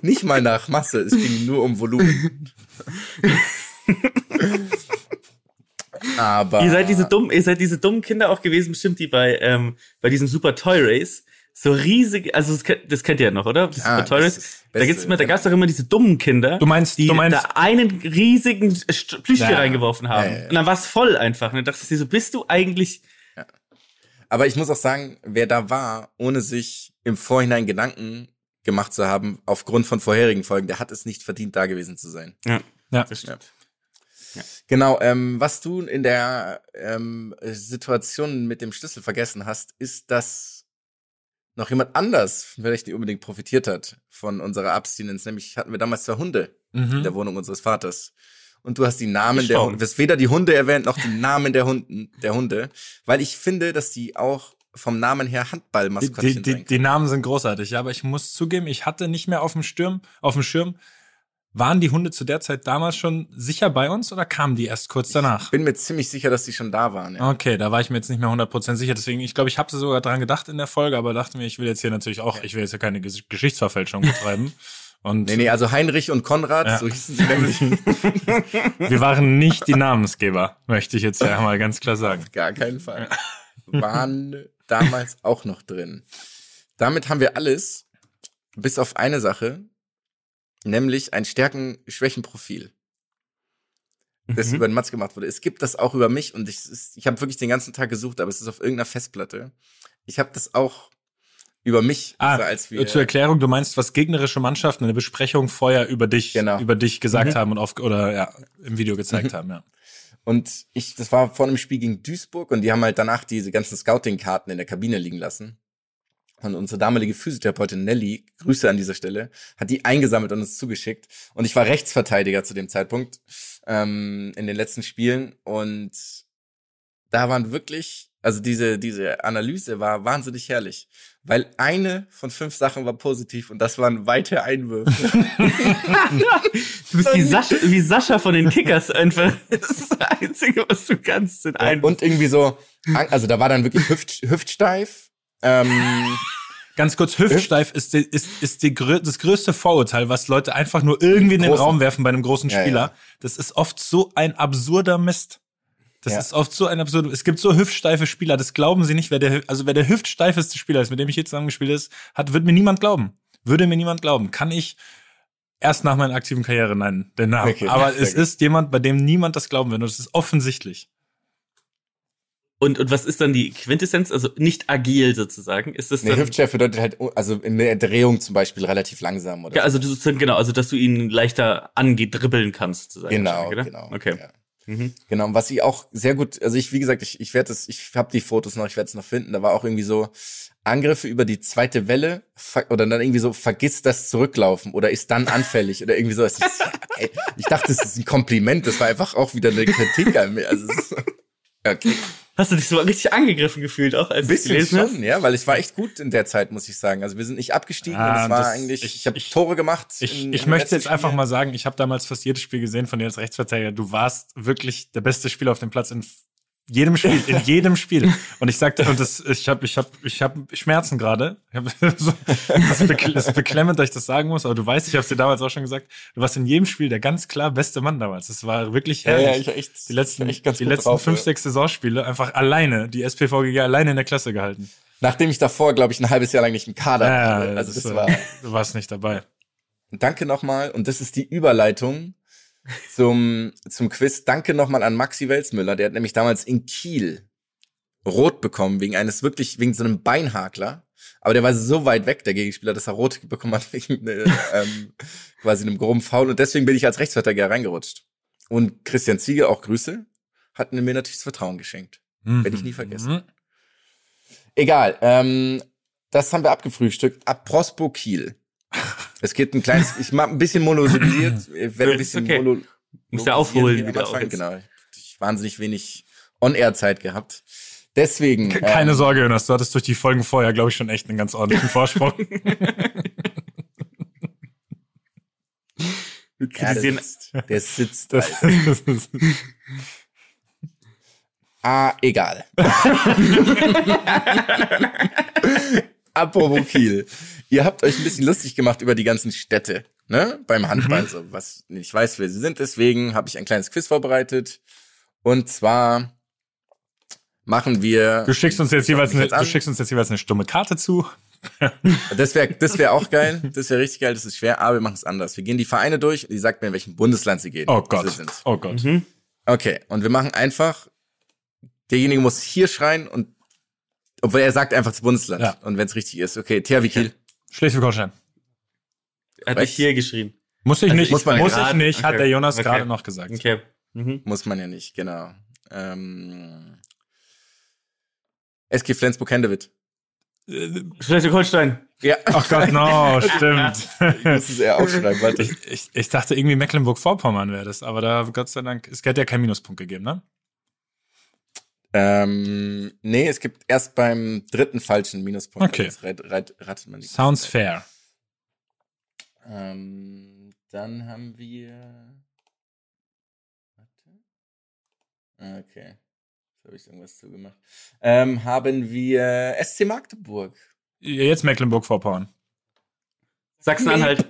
nicht mal nach Masse. Es ging nur um Volumen. Aber Ihr seid diese dummen, ihr seid diese dummen Kinder auch gewesen, bestimmt die bei ähm, bei diesem Super Toy Race. So riesig, also das, kennt- das kennt ihr ja noch, oder? Das Super Toy das ist das Da gibt's immer, da gab's doch immer diese dummen Kinder, Du meinst- die du meinst- da einen riesigen Plüschtier Ja. reingeworfen haben. Ja, ja, ja. Und dann war's voll einfach. Und dann dachte ich dir so, bist du eigentlich Aber ich muss auch sagen, wer da war, ohne sich im Vorhinein Gedanken gemacht zu haben, aufgrund von vorherigen Folgen, der hat es nicht verdient, da gewesen zu sein. Ja, ja. das stimmt. Genau, ähm, was du in der ähm, Situation mit dem Schlüssel vergessen hast, ist, dass noch jemand anders vielleicht nicht unbedingt profitiert hat von unserer Abstinenz. Nämlich hatten wir damals zwei Hunde in der Mhm. Wohnung unseres Vaters. Und du hast die Namen Ich der. Hunde, du hast weder die Hunde erwähnt, noch die Namen der Hunden, der Hunde, weil ich finde, dass die auch vom Namen her Die, Handballmaskottchen die, sein die, die Namen sind großartig, ja, aber ich muss zugeben, ich hatte nicht mehr auf dem Sturm, auf dem Schirm. Waren die Hunde zu der Zeit damals schon sicher bei uns oder kamen die erst kurz danach? bin mir ziemlich sicher, dass die schon da waren. Ja. Okay, da war ich mir jetzt nicht mehr 100% sicher. Deswegen, ich glaube, ich habe sogar dran gedacht in der Folge, aber dachte mir, ich will jetzt hier natürlich auch, ich will jetzt ja keine Ges- Geschichtsverfälschung betreiben. Und Nee, nee, also Heinrich und Konrad, Ja. so hießen sie nämlich. wir waren nicht die Namensgeber, möchte ich jetzt ja mal ganz klar sagen. Gar keinen Fall. Waren damals auch noch drin. Damit haben wir alles, bis auf eine Sache, nämlich ein Stärken-Schwächen-Profil, das Mhm. über den Matz gemacht wurde. Es gibt das auch über mich und ich, es- ich habe wirklich den ganzen Tag gesucht, aber es ist auf irgendeiner Festplatte. Ich habe das auch über mich, Ah, also als wir zur Erklärung, du meinst, was gegnerische Mannschaften in der Besprechung vorher über dich, Genau. über dich gesagt Mhm. haben und auf, oder ja, im Video gezeigt haben, ja. Und ich, das war vor einem Spiel gegen Duisburg und die haben halt danach diese ganzen Scouting-Karten in der Kabine liegen lassen. Und unsere damalige Physiotherapeutin Nelly, Grüße an dieser Stelle, hat die eingesammelt und uns zugeschickt. Und ich war Rechtsverteidiger zu dem Zeitpunkt ähm, in den letzten Spielen. Und da waren wirklich, also diese, diese Analyse war wahnsinnig herrlich. Weil eine von fünf Sachen war positiv und das waren weite Einwürfe. Du bist wie Sascha, wie Sascha von den Kickers einfach. Das ist das Einzige, was du kannst, sind ein. und irgendwie so, also da war dann wirklich hüft, hüftsteif. Ähm, Ganz kurz, hüftsteif ist, die, ist, ist die, das größte Vorurteil, was Leute einfach nur irgendwie in den Großen. Raum werfen bei einem großen Ja, Spieler. ja. Das ist oft so ein absurder Mist. Das Ja. ist oft so ein absurder. Es gibt so hüftsteife Spieler, das glauben sie nicht, wer der, also wer der hüftsteifeste Spieler ist, mit dem ich hier zusammengespielt ist, hat, wird mir niemand glauben. Würde mir niemand glauben. Kann ich erst nach meiner aktiven Karriere nennen, den Namen. Okay, Aber es gut. ist jemand, bei dem niemand das glauben wird. Und es ist offensichtlich. Und, und was ist dann die Quintessenz? Also nicht agil sozusagen. Ist das eine dann. Hüftsteif bedeutet halt, also in der Drehung zum Beispiel relativ langsam oder Ja, so. also sozusagen, genau, also dass du ihn leichter angedribbeln kannst, sozusagen. Genau, genau. Okay. Ja. Mhm. Genau, und was ich auch sehr gut, also ich, wie gesagt, ich, ich werde das, ich habe die Fotos noch, ich werde es noch finden. Da war auch irgendwie so Angriffe über die zweite Welle oder dann irgendwie so, vergiss das Zurücklaufen oder ist dann anfällig oder irgendwie so. Ist, ey, ich dachte, das ist ein Kompliment, das war einfach auch wieder eine Kritik an mir. Also, okay. Hast du dich so richtig angegriffen gefühlt auch, als bisschen schon, ja, weil ich war echt gut in der Zeit, muss ich sagen. Also wir sind nicht abgestiegen Ah, und es war das- eigentlich, ich- ich, habe Tore gemacht. Ich, in- ich möchte jetzt einfach Spiel. mal sagen, ich habe damals fast jedes Spiel gesehen von dir als Rechtsverteidiger. Du warst wirklich der beste Spieler auf dem Platz in jedem Spiel, in jedem Spiel. Und ich sagte, und das, ich habe, ich habe, ich habe Schmerzen gerade. Hab das, ist bekl- das ist beklemmend, dass ich das sagen muss, aber du weißt, ich habe es dir damals auch schon gesagt. Du warst in jedem Spiel der ganz klar beste Mann damals. Das war wirklich Ja, herrlich. ja, war echt, die letzten, die letzten drauf, fünf, ja. sechs Saisonspiele einfach alleine, die SPVG alleine in der Klasse gehalten. Nachdem ich davor, glaube ich, ein halbes Jahr lang nicht im Kader Ja, war. Also das äh, war. du warst nicht dabei. Danke nochmal. Und das ist die Überleitung zum, zum Quiz. Danke nochmal an Maxi Welsmüller. Der hat nämlich damals in Kiel rot bekommen, wegen eines wirklich, wegen so einem Beinhakler. Aber der war so weit weg, der Gegenspieler, dass er rot bekommen hat, wegen äh, ähm, quasi einem groben Foul. Und deswegen bin ich als Rechtsverteidiger reingerutscht. Und Christian Ziege, auch Grüße, hat mir natürlich das Vertrauen geschenkt. Werde ich nie vergessen. Mhm. Egal, ähm, das haben wir abgefrühstückt. Abrospo Kiel. Es geht ein kleines, ich mach ein bisschen monologisiert, ich werde ein bisschen okay. mono Musst du aufholen wieder jetzt. Genau. Ich wahnsinnig wenig On-Air-Zeit gehabt. Deswegen. Keine ähm, Sorge, Jonas, du hattest durch die Folgen vorher, glaube ich, schon echt einen ganz ordentlichen Vorsprung. Wir Ja, der kritisieren sitzt. Der sitzt. Das, das Ah, egal. Apropos Kiel. Ihr habt euch ein bisschen lustig gemacht über die ganzen Städte, ne? Beim Handball, Mhm. so was ich weiß, wer sie sind. Deswegen habe ich ein kleines Quiz vorbereitet. Und zwar machen wir. du schickst uns jetzt jeweils eine, jetzt du schickst uns jetzt jeweils eine stumme Karte zu. Das wäre das wär auch geil. Das wäre richtig geil. Das ist schwer, aber wir machen es anders. Wir gehen die Vereine durch und die sagt mir, in welchem Bundesland sie gehen. Oh Sie Gott. sind. Oh Gott. Mhm. Okay, und wir machen einfach, derjenige muss hier schreien und obwohl er sagt einfach das Bundesland. Ja. Und wenn es richtig ist, okay, THW Kiel. Schleswig-Holstein. Er hat nicht hier geschrien. Muss ich Also nicht, muss man muss grad- ich nicht, hat okay. der Jonas Okay. gerade noch gesagt. Okay. Mhm. Muss man ja nicht, genau. Ähm, SG Flensburg-Hendewitt. Schleswig-Holstein. Ja. Ach Gott, no, stimmt. Ich muss es eher aufschreiben, warte. ich, ich, ich dachte irgendwie Mecklenburg-Vorpommern wäre das, aber da, Gott sei Dank, es hat ja keinen Minuspunkt gegeben, ne? Ähm, nee, es gibt erst beim dritten falschen Minuspunkt. Okay. Man nicht. Sounds fair. Ähm, dann haben wir. Warte. Okay. Jetzt habe ich irgendwas zugemacht. Ähm, haben wir SC Magdeburg. Jetzt Mecklenburg-Vorpommern. Sachsen-Anhalt.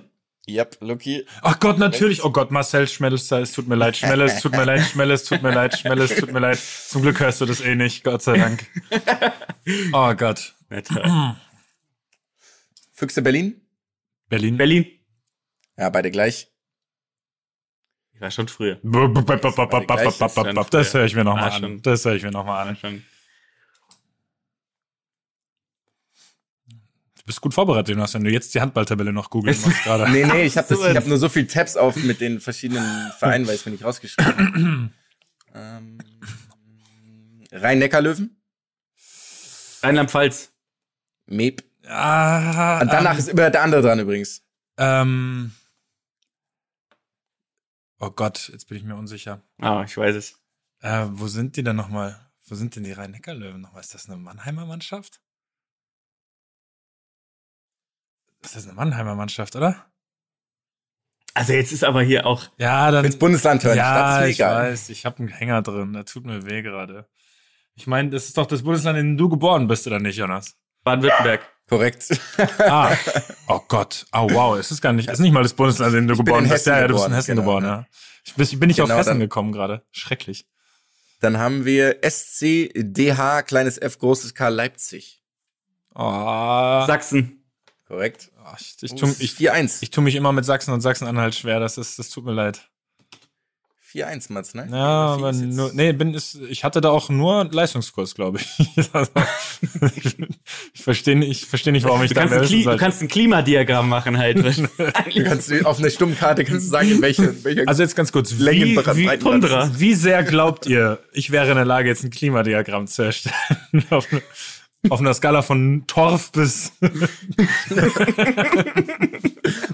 Yep, Lucky. Ach Gott, natürlich. Oh Gott, Marcel Schmelles, es tut mir leid. Schmelles, es tut mir leid. Schmelles, es tut mir leid. Schmelles, es tut mir leid. Zum Glück hörst du das eh nicht, Gott sei Dank. Oh Gott. Füchse Berlin. Berlin. Berlin. Ja, beide gleich. Ich war schon früher. Das höre ich mir nochmal an. Das höre ich mir nochmal an. schon. Du bist gut vorbereitet, Jonas, wenn du jetzt die Handballtabelle noch googeln musst gerade. Nee, nee, ich habe hab nur so viel Tabs auf mit den verschiedenen Vereinen, weil ich mir nicht rausgeschrieben habe. ähm, Rhein-Neckar-Löwen. Rheinland-Pfalz. Meep. Ah, Und danach ähm, ist immer der andere dran übrigens. ähm, oh Gott, jetzt bin ich mir unsicher. Ah, ich weiß es. Äh, wo sind die denn nochmal? Wo sind denn die Rhein-Neckar-Löwen nochmal? Ist das eine Mannheimer Mannschaft? Ist das eine Mannheimer Mannschaft, oder? Also jetzt ist aber hier auch. Ja, dann. Ins Bundesland hören. Ja, ist ich weiß. Ich habe einen Hänger drin. Der tut mir weh gerade. Ich meine, das ist doch das Bundesland, in dem du geboren bist, oder nicht, Jonas? Baden-Württemberg. Korrekt. Ah, oh Gott. Oh wow, es ist gar nicht, es ist nicht mal das Bundesland, in dem du Ich geboren bist. Ja, ja, du bist in Hessen genau, geboren, ja. ja. Ich bin, ich bin nicht Genau, auf Hessen dann- gekommen gerade. Schrecklich. Dann haben wir SCDH, kleines F, großes K, Leipzig. Oh, Sachsen. Korrekt. Oh, ich, ich, tu, ich, 4-1. ich tu mich immer mit Sachsen und Sachsen-Anhalt schwer. Das ist, das tut mir leid. 4-1, Mats, ne? Ja, aber nur, nee, bin, ist, ich hatte da auch nur Leistungskurs, glaube ich. Also, ich verstehe nicht, ich verstehe nicht, warum ich Du da kannst, Kli du kannst ein Klimadiagramm machen halt. Du kannst auf einer Stummkarte kannst du sagen, in welcher, in welcher Also jetzt ganz kurz, wie, wie, Tundra. wie sehr glaubt ihr, ich wäre in der Lage, jetzt ein Klimadiagramm zu erstellen? auf, eine, auf einer Skala von Torf bis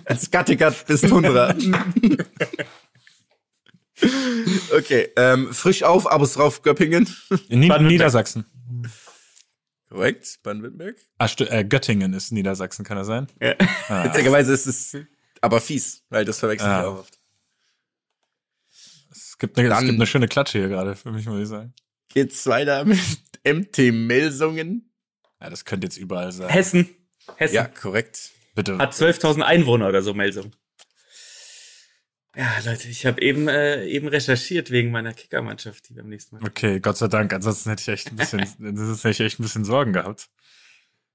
es? Kattegat bis Tundra. okay, ähm, frisch auf, aber drauf Göppingen. in Nied. Niedersachsen. Korrekt, Baden-Württemberg. Ah, äh, Göttingen ist Niedersachsen, kann das sein? Ja. Ah, Witzigerweise ist es aber fies, weil das verwechselt Ah. ich auch oft. es, gibt eine, es gibt eine schöne Klatsche hier gerade, für mich muss ich sagen. Geht's weiter mit MT Melsungen? Ja, das könnte jetzt überall sein. Hessen. Hessen. Ja, korrekt. Bitte. Hat 12.000 Einwohner oder so, Melsung. Ja, Leute, ich habe eben, äh, eben recherchiert wegen meiner Kickermannschaft, die beim nächsten Mal. Okay, Gott sei Dank. Ansonsten hätte ich echt ein bisschen, ansonsten hätte ich echt ein bisschen Sorgen gehabt.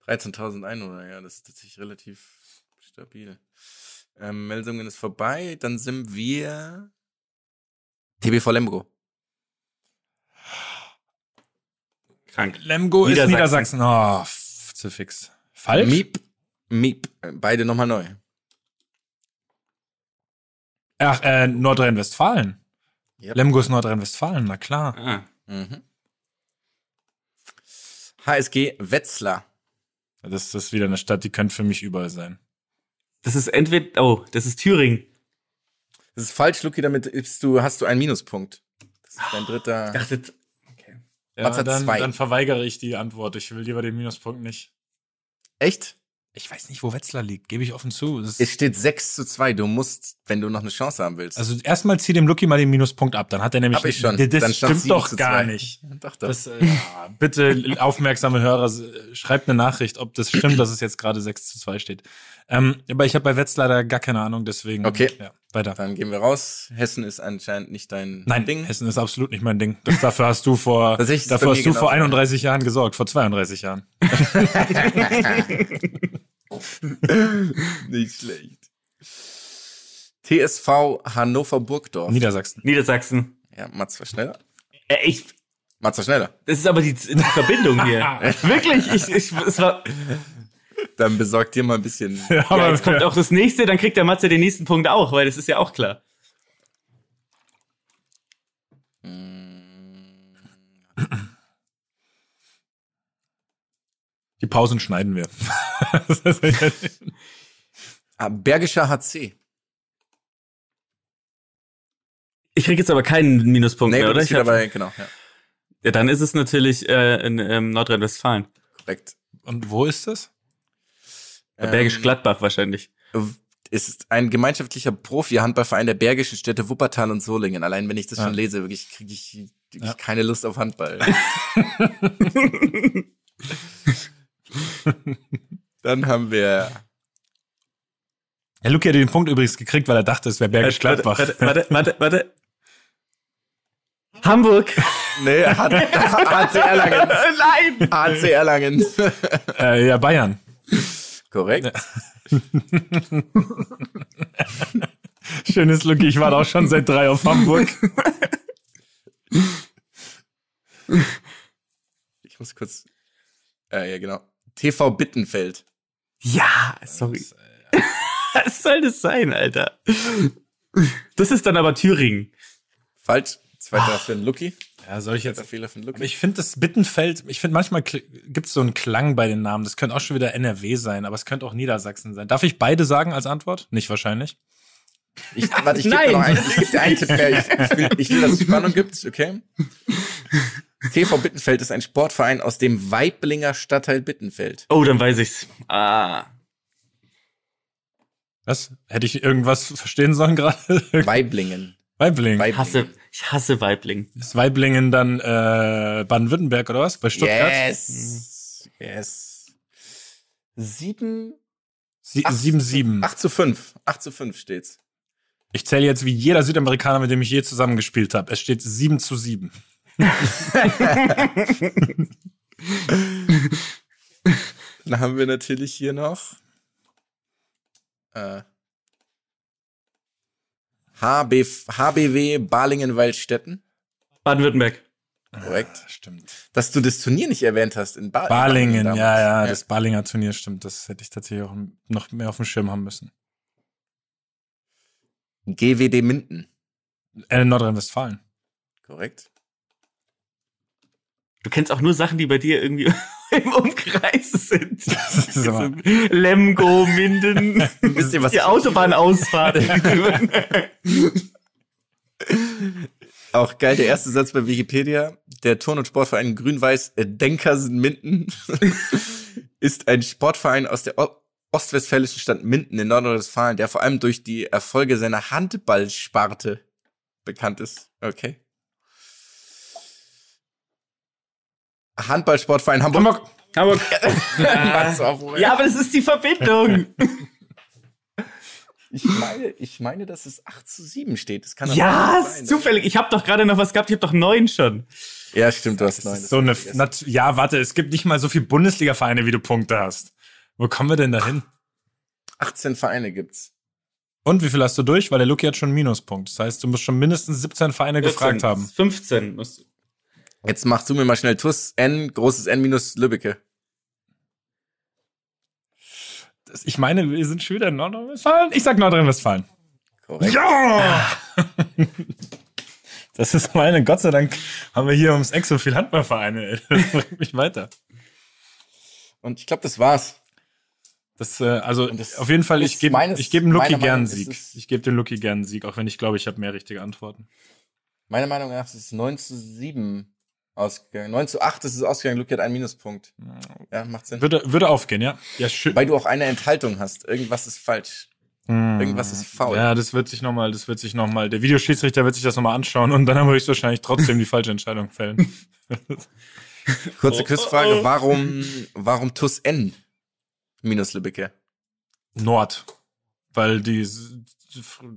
13.000 Einwohner, ja, das ist tatsächlich relativ stabil. Ähm, Melsungen ist vorbei, dann sind wir TBV Lemgo. Krank. Lemgo ist Niedersachsen. Oh, zu fix. Falsch? Miep, Miep, beide nochmal neu. Ach, äh, Nordrhein-Westfalen. Yep. Lemgo ist Nordrhein-Westfalen, na klar. Ah. Mhm. HSG Wetzlar. Das ist wieder eine Stadt, die könnte für mich überall sein. Das ist entweder, oh, das ist Thüringen. Das ist falsch, Luki, damit du, hast du einen Minuspunkt. Das ist dein Ich dritter. dachte, Ja, Mats hat dann, zwei. dann verweigere ich die Antwort. Ich will lieber den Minuspunkt nicht. Echt? Ich weiß nicht, wo Wetzlar liegt, gebe ich offen zu. Das Es steht 6 zu 2. Du musst, wenn du noch eine Chance haben willst. also erstmal zieh dem Lucky mal den Minuspunkt ab. Dann hat er nämlich. Hab ich schon. Das Dann stimmt 7 doch gar 2. nicht. Doch, doch. Das, äh, bitte, aufmerksame Hörer, schreibt eine Nachricht, ob das stimmt, dass es jetzt gerade 6 zu 2 steht. Ähm, aber ich habe bei Wetz leider gar keine Ahnung, deswegen. Okay. Ja, weiter. Dann gehen wir raus. Hessen ist anscheinend nicht dein Nein, Ding. Hessen ist absolut nicht mein Ding. Das, dafür hast du vor, dafür hast du vor genauso. 31 Jahren gesorgt, vor 32 Jahren. nicht schlecht. TSV Hannover Burgdorf. Niedersachsen. Niedersachsen. ja, Mats war schneller. Äh, ich, Mats war schneller. das ist aber die, die Verbindung hier. Wirklich, ich, ich, es war, Dann besorgt dir mal ein bisschen. Ja, ja, aber jetzt kommt auch das nächste, dann kriegt der Matze den nächsten Punkt auch, weil das ist ja auch klar. die Pausen schneiden wir. Ah, Bergischer HC. Ich krieg jetzt aber keinen Minuspunkt Nee, mehr, oder? Ich hab, bei, genau, ja, ja, dann ist es natürlich äh, in ähm, Nordrhein-Westfalen. korrekt. Und wo ist das? Ähm, Bergisch Gladbach wahrscheinlich. ist ein gemeinschaftlicher Profi-Handballverein der bergischen Städte Wuppertal und Solingen. Allein wenn ich das Ja. schon lese, wirklich kriege ich wirklich Ja. keine Lust auf Handball. Dann haben wir Ja, Luki hat den Punkt übrigens gekriegt, weil er dachte, es wäre Bergisch Warte, Gladbach. Warte, warte, warte, warte. Hamburg. nee, HC Erlangen. Nein. HC Erlangen. äh, ja, Bayern. Korrekt. Schönes Luki, ich war auch schon seit drei auf Hamburg. Ich muss kurz. Äh, ja, genau. TV Bittenfeld. Ja, sorry. Was soll das sein, Alter? Das ist dann aber Thüringen. Falsch. Zweiter für den Lucky. Ja, soll ich jetzt Fehler Lucky. ich finde das Bittenfeld, ich finde manchmal gibt es so einen Klang bei den Namen. Das könnte auch schon wieder NRW sein, aber es könnte auch Niedersachsen sein. Darf ich beide sagen als Antwort? Nicht wahrscheinlich. Ich, warte, ich gebe noch einen, ich einen Tipp mehr. Ich, ich, will, ich will, dass es Spannung gibt, okay? TV Bittenfeld ist ein Sportverein aus dem Weiblinger Stadtteil Bittenfeld. Oh, dann weiß ich's. Ah. Was? Hätte ich irgendwas verstehen sollen gerade? Weiblingen. Weibling. Weib- Ich hasse, ich hasse Weibling. ist Weiblingen dann äh, Baden-Württemberg oder was? Bei Stuttgart? Yes. Yes. Sieben. Sie- Acht- 7-7. 8 zu 5. 8 zu 5 steht's. Ich zähle jetzt wie jeder Südamerikaner, mit dem ich je zusammengespielt habe. Es steht 7 zu 7. Dann haben wir natürlich hier noch äh, HB, HBW Balingen-Waldstätten. Baden-Württemberg. Korrekt. Stimmt. Dass du das Turnier nicht erwähnt hast in ba Balingen, damals. ja, ja, das Balinger Turnier stimmt. Das hätte ich tatsächlich auch noch mehr auf dem Schirm haben müssen. GWD Minden. Äh, Nordrhein-Westfalen. Korrekt. Du kennst auch nur Sachen, die bei dir irgendwie im Umkreis sind. Aber, Lemgo, Minden, Wisst ihr, was die Autobahnausfahrt. Auch geil, der erste Satz bei Wikipedia. Der Turn- und Sportverein Grün-Weiß äh, Denkersen Minden ist ein Sportverein aus der ostwestfälischen Stadt Minden in Nordrhein-Westfalen, der vor allem durch die Erfolge seiner Handballsparte bekannt ist. Okay. Handballsportverein Hamburg. Hamburg. Hamburg. Ja, aber das ist die Verbindung. Ich meine, ich meine, dass es 8 zu 7 steht. Das kann Ja, sein. zufällig. Ich habe doch gerade noch was gehabt. Ich habe doch neun schon. Ja, stimmt, du hast neun. so eine, nat ja, warte, es gibt nicht mal so viele Bundesliga-Vereine, wie du Punkte hast. Wo kommen wir denn da hin? 18 Vereine gibt's. Und wie viel hast du durch? Weil der Luki hat schon einen Minuspunkt. Das heißt, du musst schon mindestens 17 Vereine gefragt 14, haben. 15. Muss- Jetzt machst du mir mal schnell TUS N, großes N minus Lübbecke. Das- Ich meine, wir sind schon wieder in Nordrhein-Westfalen. Ich sag Nordrhein-Westfalen. Korrekt. Ja! Das ist meine, Gott sei Dank haben wir hier ums Eck so viel Handballvereine. ey. Das bringt mich weiter. Und ich glaube, das war's. Das, äh, also das auf jeden Fall, ich gebe ich gebe dem Lucky gern einen Sieg. Ich gebe dem Lucky gern einen Sieg, auch wenn ich glaube, ich habe mehr richtige Antworten. Meiner Meinung nach ist es 9 zu 7 ausgegangen. 9 zu 8 ist es ausgegangen. Luke hat einen Minuspunkt. Ja, macht Sinn. Würde, würde aufgehen, ja? Ja, schön. Weil du auch eine Enthaltung hast. Irgendwas ist falsch. Irgendwas ist faul. Ja, das wird sich nochmal, das wird sich nochmal, der Videoschiedsrichter wird sich das nochmal anschauen und dann haben wir höchstwahrscheinlich trotzdem die falsche Entscheidung fällen. Kurze Oh, Quizfrage. oh, oh. Warum, warum TUS N minus Lübbecke? Nord. Weil die,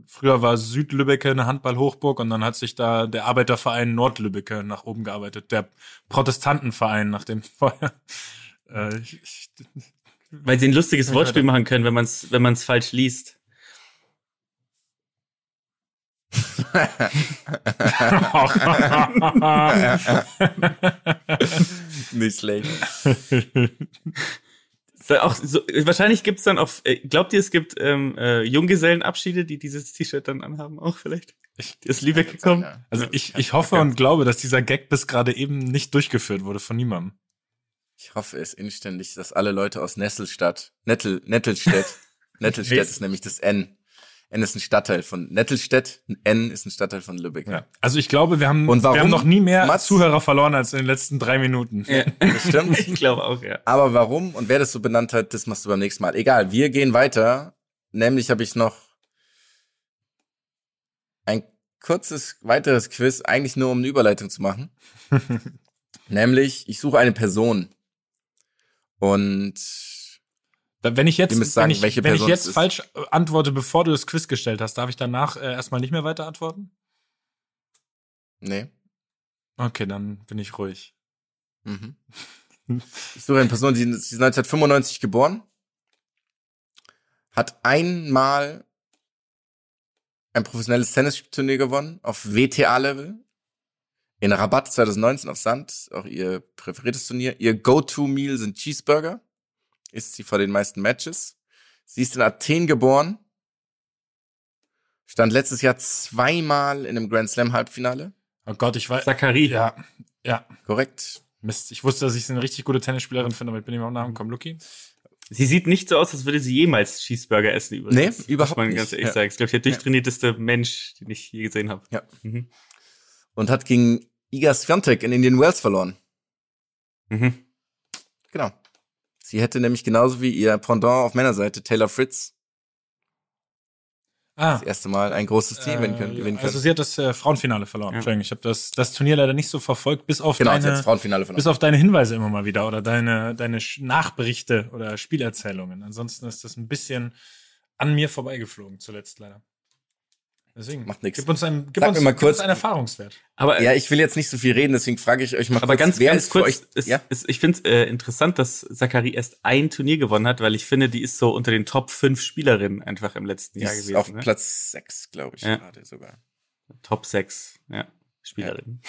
früher war Südlübbecke eine Handball-Hochburg und dann hat sich da der Arbeiterverein Nordlübbecke nach oben gearbeitet. Der Protestantenverein, nach dem vorher, äh, ich, ich, Weil sie ein lustiges Wortspiel machen können, wenn man es wenn man's falsch liest. Nicht schlecht. So, auch so, wahrscheinlich gibt's dann auch, äh, glaubt ihr, es gibt ähm, äh, Junggesellenabschiede, die dieses T-Shirt dann anhaben, auch vielleicht? Ich- aus Lübeck gekommen? Ja. Also ich, ich hoffe und glaube, dass dieser Gag bis gerade eben nicht durchgeführt wurde von niemandem. Ich hoffe es inständig, dass alle Leute aus Nesselstadt, Nettel, Nettelstedt, Nettelstedt ist nämlich das N. N ist ein Stadtteil von Nettelstedt, N ist ein Stadtteil von Lübeck. Ja. Also ich glaube, wir haben, Und warum? wir haben noch nie mehr Mats? Zuhörer verloren als in den letzten drei Minuten. Ja. Das stimmt. ich glaube auch, ja. Aber warum und wer das so benannt hat, das machst du beim nächsten Mal. Egal, wir gehen weiter. Nämlich habe ich noch ein kurzes weiteres Quiz, eigentlich nur um eine Überleitung zu machen. Nämlich, ich suche eine Person. Und Wenn ich jetzt, sagen, wenn ich, welche wenn ich jetzt falsch äh, antworte, bevor du das Quiz gestellt hast, darf ich danach äh, erstmal nicht mehr weiter antworten? nee. Okay, dann bin ich ruhig. Mhm. Ich suche eine Person, die, die ist 1995 geboren, hat einmal ein professionelles Tennisturnier gewonnen auf WTA-Level. In Rabatt 2019 auf Sand, auch ihr präferiertes Turnier. Ihr Go-To-Meal sind Cheeseburger. Isst sie vor den meisten Matches. Sie ist in Athen geboren. Stand letztes Jahr zweimal in einem Grand Slam Halbfinale. Oh Gott, ich weiß. Zachary. Ja, ja. Korrekt. Mist. Ich wusste, dass ich sie eine richtig gute Tennisspielerin finde, aber ich bin mehr am Namen gekommen. Lucky? Sie sieht nicht so aus, als würde sie jemals Cheeseburger essen übrigens. Nee, überhaupt nicht. ganz ehrlich Ja. sagen. Ich glaube, der durchtrainierteste Mensch, den ich je gesehen habe. Ja. Mhm. und hat gegen Iga Swiatek in Indian Wells verloren. Mhm. Genau. Sie hätte nämlich genauso wie ihr Pendant auf Männerseite, Taylor Fritz, Ah, das erste Mal ein großes Team gewinnen können. äh, gewinnen können. also sie hat das äh, Frauenfinale verloren. Ja. Entschuldigung, ich habe das, das Turnier leider nicht so verfolgt, bis auf genau, deine, das Frauenfinale verloren. bis auf deine Hinweise immer mal wieder oder deine, deine Nachberichte oder Spielerzählungen. Ansonsten ist das ein bisschen an mir vorbeigeflogen zuletzt leider. Deswegen, Macht nix. Gib uns, ein, gib Sag uns, mir mal gib kurz- uns einen Erfahrungswert. Aber, ja, ich will jetzt nicht so viel reden, deswegen frage ich euch mal aber kurz, ganz, wer ganz ist für kurz, euch, ist, ja? ist, ich finde es äh, interessant, dass Zachary erst ein Turnier gewonnen hat, weil ich finde, die ist so unter den Top 5 Spielerinnen einfach im letzten Die Jahr ist gewesen. auf ne? Platz 6, glaube ich, Ja. gerade sogar. Top 6, ja. Spielerin.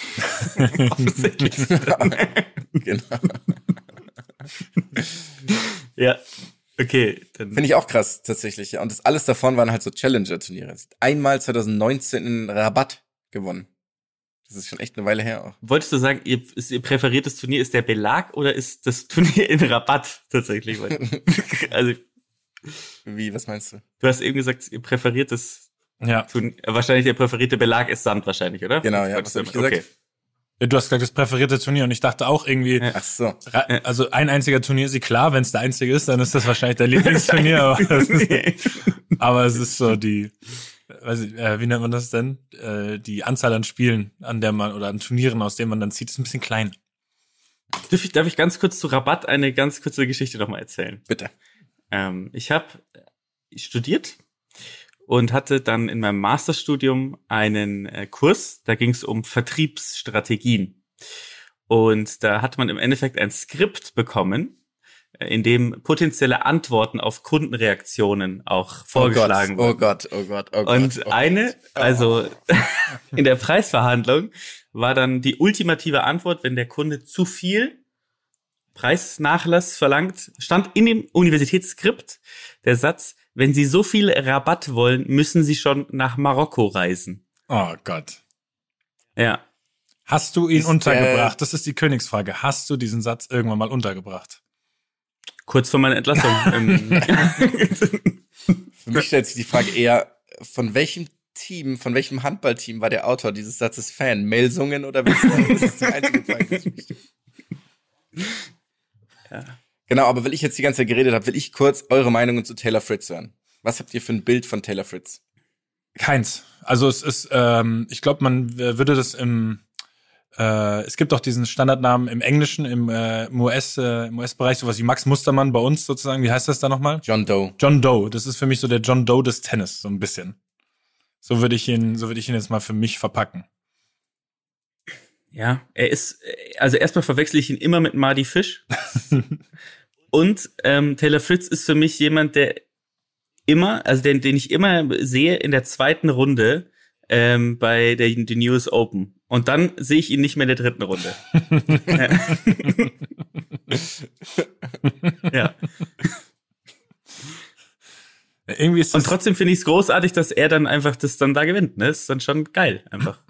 genau. Ja. Okay, dann. Finde ich auch krass, tatsächlich. Ja. Und das alles davon waren halt so Challenger-Turniere. Einmal 2019 in Rabatt gewonnen. Das ist schon echt eine Weile her auch. Wolltest du sagen, ihr, ist ihr präferiertes Turnier ist der Belag oder ist das Turnier in Rabatt tatsächlich? also, Wie, was meinst du? du hast eben gesagt, ihr präferiertes Ja. Turnier, wahrscheinlich der präferierte Belag ist Sand wahrscheinlich, oder? Genau, ja, was du- hab ich gesagt? Du hast gesagt, das präferierte Turnier und ich dachte auch irgendwie. Ach so. also ein einziger Turnier ist sie klar, wenn es der einzige ist, dann ist das wahrscheinlich dein Lieblingsturnier. aber, ist, aber es ist so die, weiß ich, äh, wie nennt man das denn? Äh, die Anzahl an Spielen, an der man oder an Turnieren, aus denen man dann zieht, ist ein bisschen klein. Darf ich, darf ich ganz kurz zu Rabatt eine ganz kurze Geschichte nochmal erzählen? Bitte. Ähm, ich habe studiert und hatte dann in meinem Masterstudium einen äh, Kurs, da ging es um Vertriebsstrategien. Und da hat man im Endeffekt ein Skript bekommen, äh, in dem potenzielle Antworten auf Kundenreaktionen auch vorgeschlagen oh wurden. Gott, oh Gott, oh Gott. oh Und Gott. eine, also in der Preisverhandlung war dann die ultimative Antwort, wenn der Kunde zu viel Preisnachlass verlangt, stand in dem Universitätsskript der Satz, wenn Sie so viel Rabatt wollen, müssen Sie schon nach Marokko reisen. Oh Gott. Ja. Hast du ihn Ist untergebracht? Das ist die Königsfrage. Hast du diesen Satz irgendwann mal untergebracht? Kurz vor meiner Entlassung. Ähm, Für mich stellt sich die Frage eher, von welchem Team, von welchem Handballteam war der Autor dieses Satzes Fan? Melsungen oder was? Das ist die einzige Frage, die ich mich stelle. Genau, aber weil ich jetzt die ganze Zeit geredet habe, will ich kurz eure Meinungen zu Taylor Fritz hören. Was habt ihr für ein Bild von Taylor Fritz? Keins. Also es ist, ähm, ich glaube, man würde das im, äh, es gibt auch diesen Standardnamen im Englischen, im, äh, im US, äh, im US-Bereich, sowas wie Max Mustermann bei uns sozusagen. Wie heißt das da nochmal? John Doe. John Doe. Das ist für mich so der John Doe des Tennis, so ein bisschen. So würde ich ihn, so würde ich ihn jetzt mal für mich verpacken. Ja, er ist, äh, also erstmal verwechsel ich ihn immer mit Marty Fish. Und ähm, Taylor Fritz ist für mich jemand, der immer, also den, den ich immer sehe in der zweiten Runde ähm, bei der den US Open. Und dann sehe ich ihn nicht mehr in der dritten Runde. ja. Irgendwie ist Und trotzdem finde ich es großartig, dass er dann einfach das dann da gewinnt. Ne? Ist dann schon geil, einfach.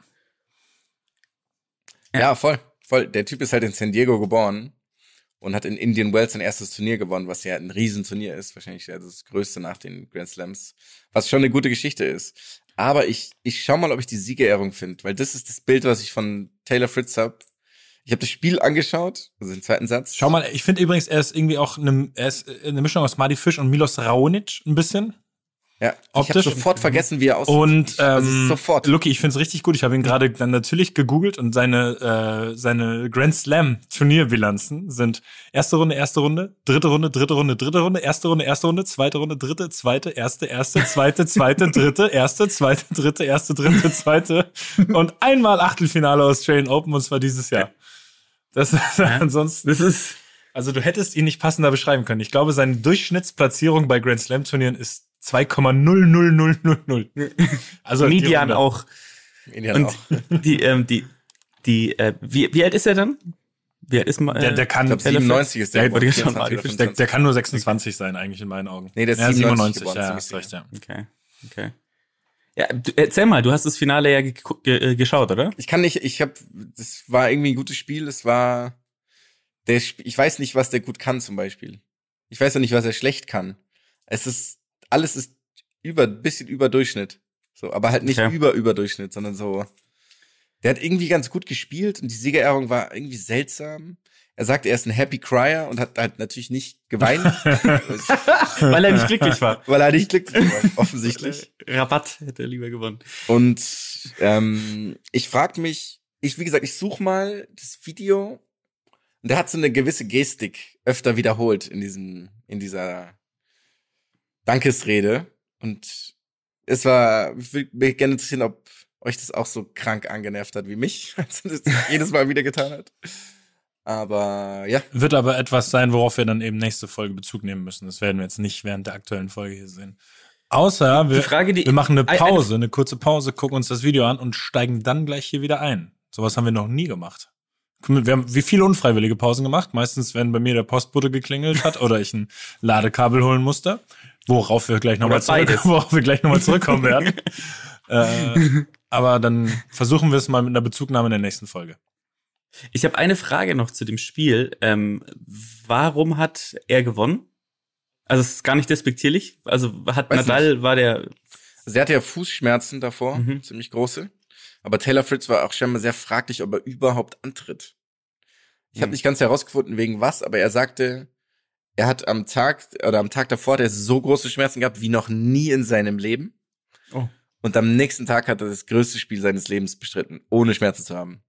Ja. voll, voll. Der Typ ist halt in San Diego geboren und hat in Indian Wells sein erstes Turnier gewonnen, was ja ein Riesenturnier ist, wahrscheinlich ja das größte nach den Grand Slams, was schon eine gute Geschichte ist. Aber ich, ich schau mal, ob ich die Siegerehrung finde, weil das ist das Bild, was ich von Taylor Fritz hab. Ich habe das Spiel angeschaut, also den zweiten Satz. schau mal, ich finde übrigens, er ist irgendwie auch eine, er ist eine Mischung aus Marty Fish und Milos Raonic ein bisschen. Ja, ich habe Optisch- sofort vergessen, wie er aussieht. Und also ähm, sofort. Lucky, ich find's richtig gut. Ich habe ihn gerade dann natürlich gegoogelt und seine äh, seine Grand Slam Turnierbilanzen sind erste Runde, erste Runde, dritte Runde, dritte Runde, dritte Runde, erste Runde, erste Runde, zweite Runde, dritte, zweite, erste, erste, zweite, zweite, dritte, erste, zweite, dritte, erste, dritte, zweite und einmal Achtelfinale Australian Open und zwar dieses Jahr. Das ist ansonsten Das ist also du hättest ihn nicht passender beschreiben können. Ich glaube, seine Durchschnittsplatzierung bei Grand Slam Turnieren ist 2,00000. Also Median auch. Indian Und auch. die, ähm, die, die, äh, wie, wie alt ist er dann? Wie alt ist man? Der, der kann, Ich Taylor 97 ist der. Ja, wollte ich schon 24 mal oder gefischt. der, 25. der kann nur 26 sein, eigentlich in meinen Augen. Nee, der ist ja, 97 97, geboren, ja, hast recht, ja. Okay, okay. Ja, du, erzähl mal, du hast das Finale ja ge ge äh, geschaut, oder? Ich kann nicht, ich habe, das war irgendwie ein gutes Spiel. Es war, der, ich weiß nicht, was der gut kann zum Beispiel. Ich weiß auch nicht, was er schlecht kann. Es ist, alles ist über, bisschen über Durchschnitt. So, aber halt nicht Okay. über Überdurchschnitt, sondern so. Der hat irgendwie ganz gut gespielt und die Siegerehrung war irgendwie seltsam. Er sagt, er ist ein Happy Crier und hat halt natürlich nicht geweint, Weil er nicht glücklich war. weil er nicht glücklich war, offensichtlich. Rabatt hätte er lieber gewonnen. Und ähm, ich frag mich, ich, wie gesagt, ich suche mal das Video. Und der hat so eine gewisse Gestik öfter wiederholt in diesem, in dieser Dankesrede. Und es war, ich würde mich gerne interessieren, ob euch das auch so krank angenervt hat wie mich, als das jedes Mal wieder getan hat. Aber ja, Wird aber etwas sein, worauf wir dann eben nächste Folge Bezug nehmen müssen. Das werden wir jetzt nicht während der aktuellen Folge hier sehen. Außer wir, Die Frage, die- wir machen eine Ein- Pause, eine kurze Pause, gucken uns das Video an und steigen dann gleich hier wieder ein. Sowas haben wir noch nie gemacht. Wir haben wie viele unfreiwillige Pausen gemacht. Meistens, wenn bei mir der Postbote geklingelt hat oder ich ein Ladekabel holen musste, worauf wir gleich nochmal zurück, worauf wir gleich nochmal zurückkommen werden. äh, aber dann versuchen wir es mal mit einer Bezugnahme in der nächsten Folge. Ich habe eine Frage noch zu dem Spiel. Ähm, warum hat er gewonnen? Also es ist gar nicht despektierlich. Also hat Weiß Nadal, war der. also er hatte ja Fußschmerzen davor, Mhm. ziemlich große. Aber Taylor Fritz war auch scheinbar sehr fraglich, ob er überhaupt antritt. Ich habe Mhm. nicht ganz herausgefunden, wegen was, aber er sagte, er hat am Tag oder am Tag davor hat er so große Schmerzen gehabt wie noch nie in seinem Leben. Oh. Und am nächsten Tag hat er das größte Spiel seines Lebens bestritten, ohne Schmerzen zu haben.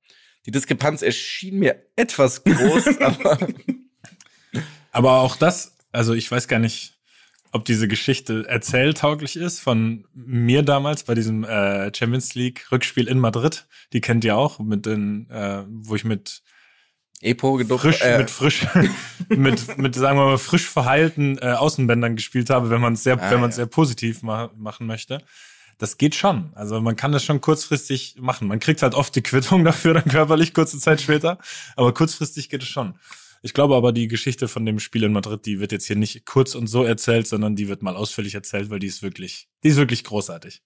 Die Diskrepanz erschien mir etwas groß, aber Aber auch das, also ich weiß gar nicht, ob diese Geschichte erzähltauglich ist von mir damals bei diesem äh, Champions League Rückspiel in Madrid. Die kennt ihr auch, mit den, äh, wo ich mit Epo gedupft. frisch, äh, mit frisch, mit, mit sagen wir mal frisch verheilten äh, Außenbändern gespielt habe, wenn man es sehr, Ah, wenn man es ja. sehr positiv ma machen möchte. Das geht schon. Also man kann das schon kurzfristig machen. Man kriegt halt oft die Quittung dafür dann körperlich kurze Zeit später, aber kurzfristig geht es schon. Ich glaube aber, die Geschichte von dem Spiel in Madrid, die wird jetzt hier nicht kurz und so erzählt, sondern die wird mal ausführlich erzählt, weil die ist wirklich, die ist wirklich großartig.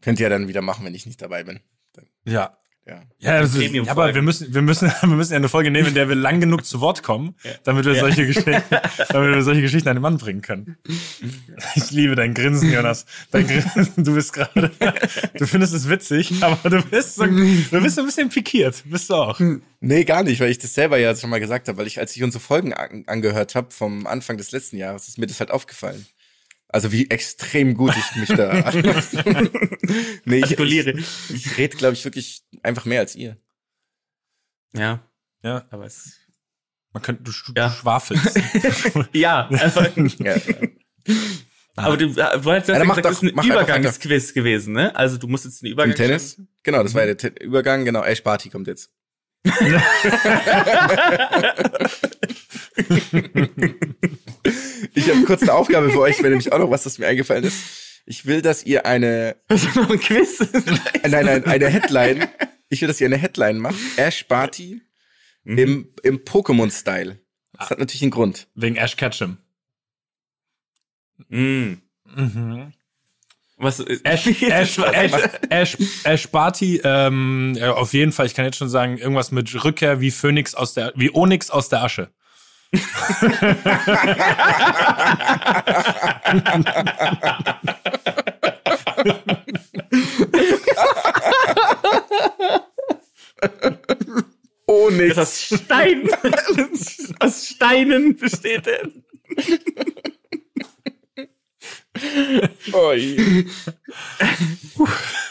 könnt ihr ja dann wieder machen, wenn ich nicht dabei bin. Dann, Ja, ja. Ja, das ist, Premium-Folgen. ja, aber wir müssen, wir müssen, wir müssen ja eine Folge nehmen, in der wir lang genug zu Wort kommen, damit wir solche Geschichten, damit wir solche Geschichten an den Mann bringen können. Ich liebe dein Grinsen, Jonas. Dein Grinsen, du bist gerade, du findest es witzig, aber du bist so, du bist so ein bisschen pikiert, bist du auch. Nee, gar nicht, weil ich das selber ja schon mal gesagt habe, weil ich, als ich unsere Folgen an, angehört habe vom Anfang des letzten Jahres, ist mir das halt aufgefallen. Also wie extrem gut ich mich da nee, ich, Artikuliere. ich, ich rede, glaube ich, wirklich einfach mehr als ihr. Ja, Ja, aber es. man könnte, du, du Ja. schwafelst. Ja, einfach. Ja, aber du, äh, du hast ja Ja, gesagt, das doch- ist ein Übergangsquiz gewesen, ne? Also du musst jetzt einen Übergang. Im Tennis? Genau, das war ja der Te Übergang. Genau, Ash Barty kommt jetzt. ich habe kurz eine Aufgabe für euch, wenn nämlich auch noch was, das mir eingefallen ist. Ich will, dass ihr eine, noch ein Quiz. äh, nein, nein, eine Headline, ich will, dass ihr eine Headline macht. Ash Barty im, im Pokémon-Style. Das hat natürlich einen Grund. Wegen Ash Ketchum. mm. Mhm. Was? äh, Ash, Ash, Ash, Ash, Ash Barty, ähm, ja, auf jeden Fall, ich kann jetzt schon sagen, irgendwas mit Rückkehr wie Phönix aus der, wie Onyx aus der Asche. Oh, Das Stein. aus Steinen besteht er.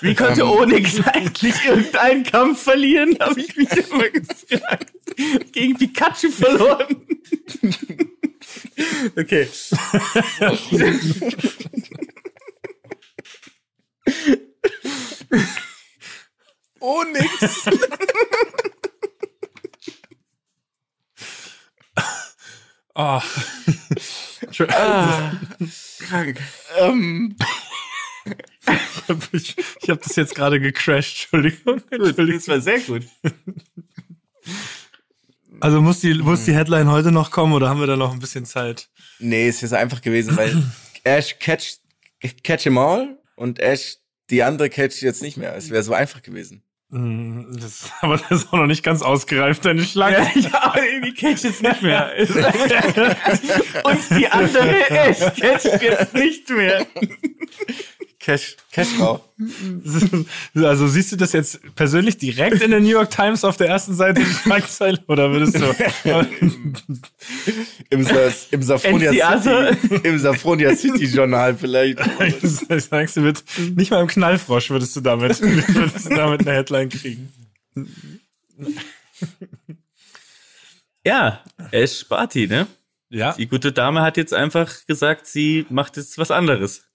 Wie konnte Ähm. Onyx eigentlich irgendeinen Kampf verlieren, habe ich mich immer gefragt. Gegen Pikachu verloren. okay. Oh, nix. Oh. Ah, krank. ähm, ich habe das jetzt gerade gecrashed, Entschuldigung. Entschuldigung. Das war sehr gut. Also muss die, muss die Headline heute noch kommen oder haben wir da noch ein bisschen Zeit? nee, es ist einfach gewesen, weil Ash catch, catch em all und Ash die andere catch jetzt nicht mehr. Es wäre so einfach gewesen. Mm, Das, aber das ist auch noch nicht ganz ausgereift, deine Schlange. Ja, aber die catch jetzt nicht mehr. Und die andere catcht jetzt nicht mehr. Cash, Cash raus. Also siehst du das jetzt persönlich direkt in der New York Times auf der ersten Seite oder würdest du Im, im Safronia. City, im Safronia City Journal vielleicht. sagst du mit nicht mal im Knallfrosch würdest du damit würdest du damit eine Headline kriegen? Ja, Ash Sparty, ne? Ja, Die gute Dame hat jetzt einfach gesagt, sie macht jetzt was anderes.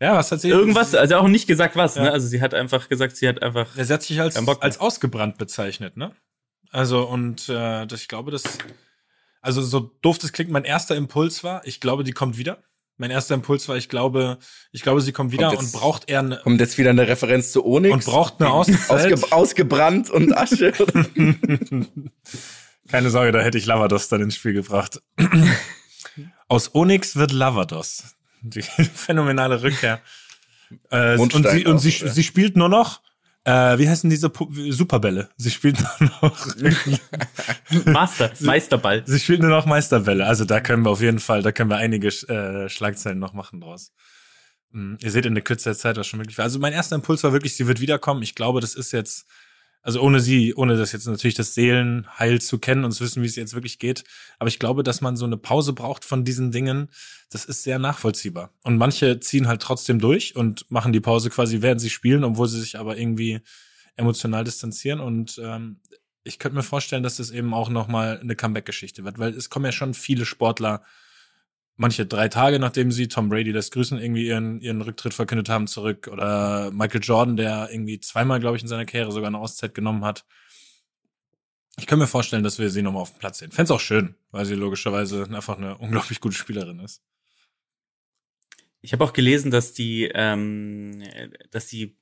Ja, was hat sie? Irgendwas, also auch nicht gesagt was, Ja. ne? Also sie hat einfach gesagt, sie hat einfach. Sie hat sich als, als ausgebrannt bezeichnet, ne? Also, und äh, das, ich glaube, das, also so doof das klingt, mein erster Impuls war, ich glaube, die kommt wieder. Mein erster Impuls war, ich glaube, ich glaube, sie kommt wieder Kommt und jetzt- braucht eher eine, Kommt jetzt wieder eine Referenz zu Onyx. und braucht eine Auszeit. Ausge ausgebrannt und Asche. Keine Sorge, da hätte ich Lavados dann ins Spiel gebracht. Aus Onyx wird Lavados. Die phänomenale Rückkehr. Äh, und sie, und auch, sie, sie spielt nur noch, äh, wie heißen diese Pu Superbälle? Sie spielt nur noch, Master, Meisterball. sie spielt nur noch Meisterbälle. Also da können wir auf jeden Fall, da können wir einige äh, Schlagzeilen noch machen draus. Mm, Ihr seht in der Kürze der Zeit, was schon möglich war. Also mein erster Impuls war wirklich, sie wird wiederkommen. Ich glaube, das ist jetzt, also ohne sie, ohne das jetzt natürlich das Seelenheil zu kennen und zu wissen, wie es jetzt wirklich geht. Aber ich glaube, dass man so eine Pause braucht von diesen Dingen. Das ist sehr nachvollziehbar. Und manche ziehen halt trotzdem durch und machen die Pause quasi, während sie spielen, obwohl sie sich aber irgendwie emotional distanzieren. Und ähm, ich könnte mir vorstellen, dass das eben auch nochmal eine Comeback-Geschichte wird, weil es kommen ja schon viele Sportler, manche drei Tage, nachdem sie Tom Brady das Grüßen irgendwie ihren, ihren Rücktritt verkündet haben, zurück. Oder Michael Jordan, der irgendwie zweimal, glaube ich, in seiner Karriere sogar eine Auszeit genommen hat. Ich kann mir vorstellen, dass wir sie nochmal auf dem Platz sehen. Fände auch schön, weil sie logischerweise einfach eine unglaublich gute Spielerin ist. Ich habe auch gelesen, dass die, ähm, dass die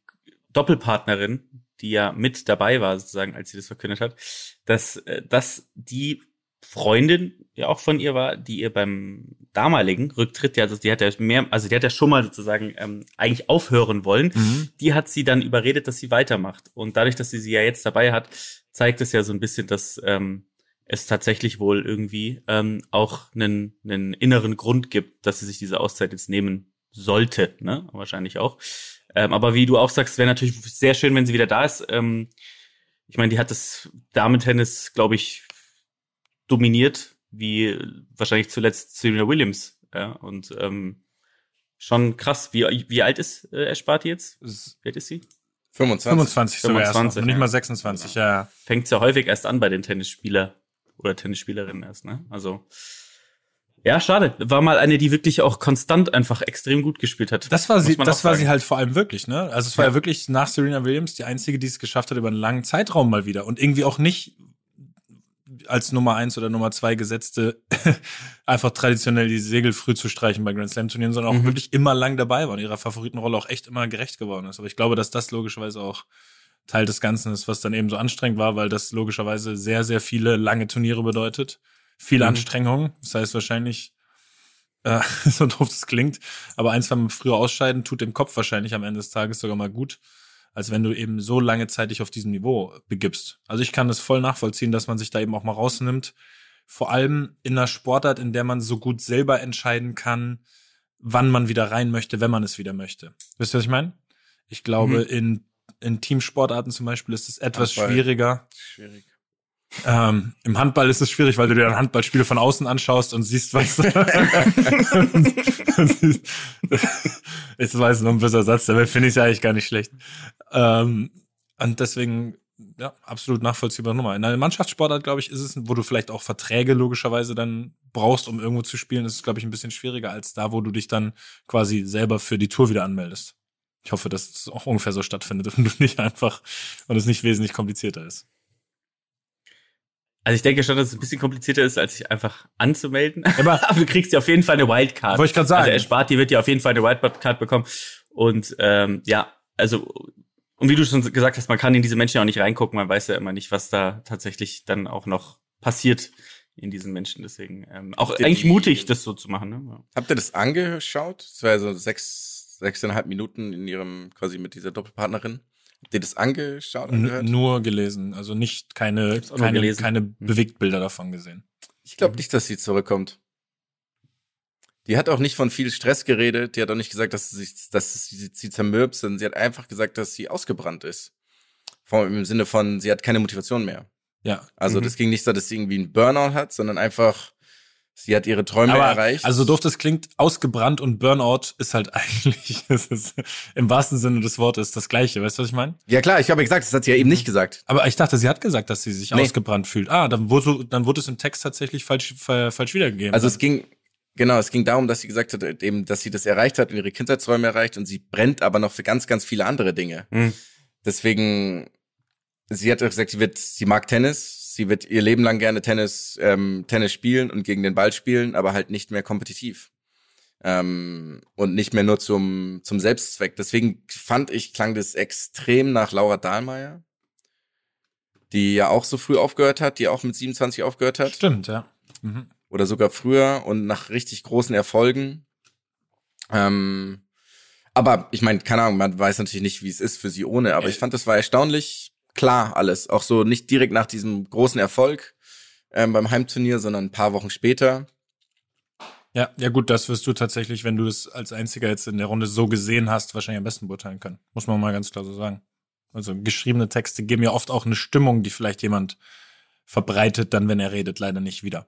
Doppelpartnerin, die ja mit dabei war, sozusagen, als sie das verkündet hat, dass, äh, dass die Freundin ja auch von ihr war, die ihr beim damaligen Rücktritt, ja, also die hat ja mehr, also die hat ja schon mal sozusagen ähm, eigentlich aufhören wollen. Die hat sie dann überredet, dass sie weitermacht. Und dadurch, dass sie sie ja jetzt dabei hat, zeigt es ja so ein bisschen, dass ähm, es tatsächlich wohl irgendwie ähm, auch einen, einen inneren Grund gibt, dass sie sich diese Auszeit jetzt nehmen sollte, ne? Wahrscheinlich auch. Ähm, aber wie du auch sagst, wäre natürlich sehr schön, wenn sie wieder da ist. Ähm, ich meine, die hat das Damen-Tennis, glaube ich, dominiert, wie wahrscheinlich zuletzt Serena Williams. Ja, und ähm, schon krass. Wie, wie alt ist äh, Esparti jetzt? Wie alt ist sie? 25. 25 sogar erst noch, 25, nicht ja. mal 26, ja. Fängt's ja häufig erst an bei den Tennisspieler oder Tennisspielerinnen erst, ne? Also ja, schade. War mal eine, die wirklich auch konstant einfach extrem gut gespielt hat. Das war sie, das war sie halt vor allem wirklich, ne? Also es war ja. wirklich nach Serena Williams die einzige, die es geschafft hat über einen langen Zeitraum mal wieder und irgendwie auch nicht als Nummer eins oder Nummer zwei gesetzte einfach traditionell die Segel früh zu streichen bei Grand Slam Turnieren, sondern auch Mhm. wirklich immer lang dabei war und ihrer Favoritenrolle auch echt immer gerecht geworden ist. Aber ich glaube, dass das logischerweise auch Teil des Ganzen ist, was dann eben so anstrengend war, weil das logischerweise sehr, sehr viele lange Turniere bedeutet. Viel Mhm. Anstrengung. Das heißt wahrscheinlich, äh, so doof das klingt, aber ein, zwei Mal früher ausscheiden tut dem Kopf wahrscheinlich am Ende des Tages sogar mal gut, als wenn du eben so lange Zeit dich auf diesem Niveau begibst. Also ich kann das voll nachvollziehen, dass man sich da eben auch mal rausnimmt. Vor allem in einer Sportart, in der man so gut selber entscheiden kann, wann man wieder rein möchte, wenn man es wieder möchte. Wisst ihr, was ich meine? Ich glaube, Mhm. in, in Teamsportarten zum Beispiel ist es etwas Handball. schwieriger. Schwierig. Ähm, Im Handball ist es schwierig, weil du dir ein Handballspiel von außen anschaust und siehst, was. ich weiß, noch ein böser Satz, dabei finde ich es eigentlich gar nicht schlecht. Ähm, und deswegen, ja, absolut nachvollziehbare Nummer. In einer Mannschaftssportart, glaube ich, ist es, wo du vielleicht auch Verträge logischerweise dann brauchst, um irgendwo zu spielen, ist es, glaube ich, ein bisschen schwieriger als da, wo du dich dann quasi selber für die Tour wieder anmeldest. Ich hoffe, dass es auch ungefähr so stattfindet und du nicht einfach und es nicht wesentlich komplizierter ist. Also ich denke schon, dass es ein bisschen komplizierter ist, als sich einfach anzumelden. Aber- du kriegst ja auf jeden Fall eine Wildcard. Wollte ich gerade sagen. Also Esparti wird ja auf jeden Fall eine Wildcard bekommen. Und ähm, ja, also und wie du schon gesagt hast, man kann in diese Menschen ja auch nicht reingucken. Man weiß ja immer nicht, was da tatsächlich dann auch noch passiert in diesen Menschen. Deswegen ähm, auch Habt eigentlich die- mutig, das so zu machen. Ne? Ja. Habt ihr das angeschaut? Das war ja so sechs, sechseinhalb Minuten in ihrem, quasi mit dieser Doppelpartnerin. Habt ihr das angeschaut, nur gelesen, also nicht keine, keine, keine Hm. Bewegtbilder davon gesehen. Ich glaube nicht, dass sie zurückkommt. Die hat auch nicht von viel Stress geredet. Die hat auch nicht gesagt, dass sie, dass sie, sie zermürbt, sondern sie hat einfach gesagt, dass sie ausgebrannt ist. Vom, Im Sinne von, sie hat keine Motivation mehr. Ja. Also Mhm. das ging nicht so, dass sie irgendwie einen Burnout hat, sondern einfach, sie hat ihre Träume Aber, erreicht. also doof das klingt, ausgebrannt und Burnout ist halt eigentlich, es ist im wahrsten Sinne des Wortes das Gleiche. Weißt du, was ich meine? ja klar, ich habe ja gesagt, das hat sie ja eben nicht gesagt. Aber ich dachte, sie hat gesagt, dass sie sich Nee. ausgebrannt fühlt. Ah, dann wurde, dann wurde es im Text tatsächlich falsch, fa- falsch wiedergegeben. Also es ging, genau, es ging darum, dass sie gesagt hat, eben, dass sie das erreicht hat und ihre Kindheitsräume erreicht und sie brennt aber noch für ganz, ganz viele andere Dinge. Mhm. Deswegen, sie hat gesagt, sie wird, sie mag Tennis, sie wird ihr Leben lang gerne Tennis, ähm, Tennis spielen und gegen den Ball spielen, aber halt nicht mehr kompetitiv. Ähm, und nicht mehr nur zum, zum Selbstzweck. Deswegen fand ich, klang das extrem nach Laura Dahlmeier, die ja auch so früh aufgehört hat, die auch mit 27 aufgehört hat Stimmt, ja. Mhm. Oder sogar früher und nach richtig großen Erfolgen. Ähm, aber ich meine, keine Ahnung, man weiß natürlich nicht, wie es ist für sie ohne, aber ich fand, das war erstaunlich klar alles. Auch so nicht direkt nach diesem großen Erfolg ähm, beim Heimturnier, sondern ein paar Wochen später. Ja, ja gut, das wirst du tatsächlich, wenn du es als einziger jetzt in der Runde so gesehen hast, wahrscheinlich am besten beurteilen können. Muss man mal ganz klar so sagen. Also geschriebene Texte geben ja oft auch eine Stimmung, die vielleicht jemand verbreitet, dann wenn er redet, leider nicht wieder.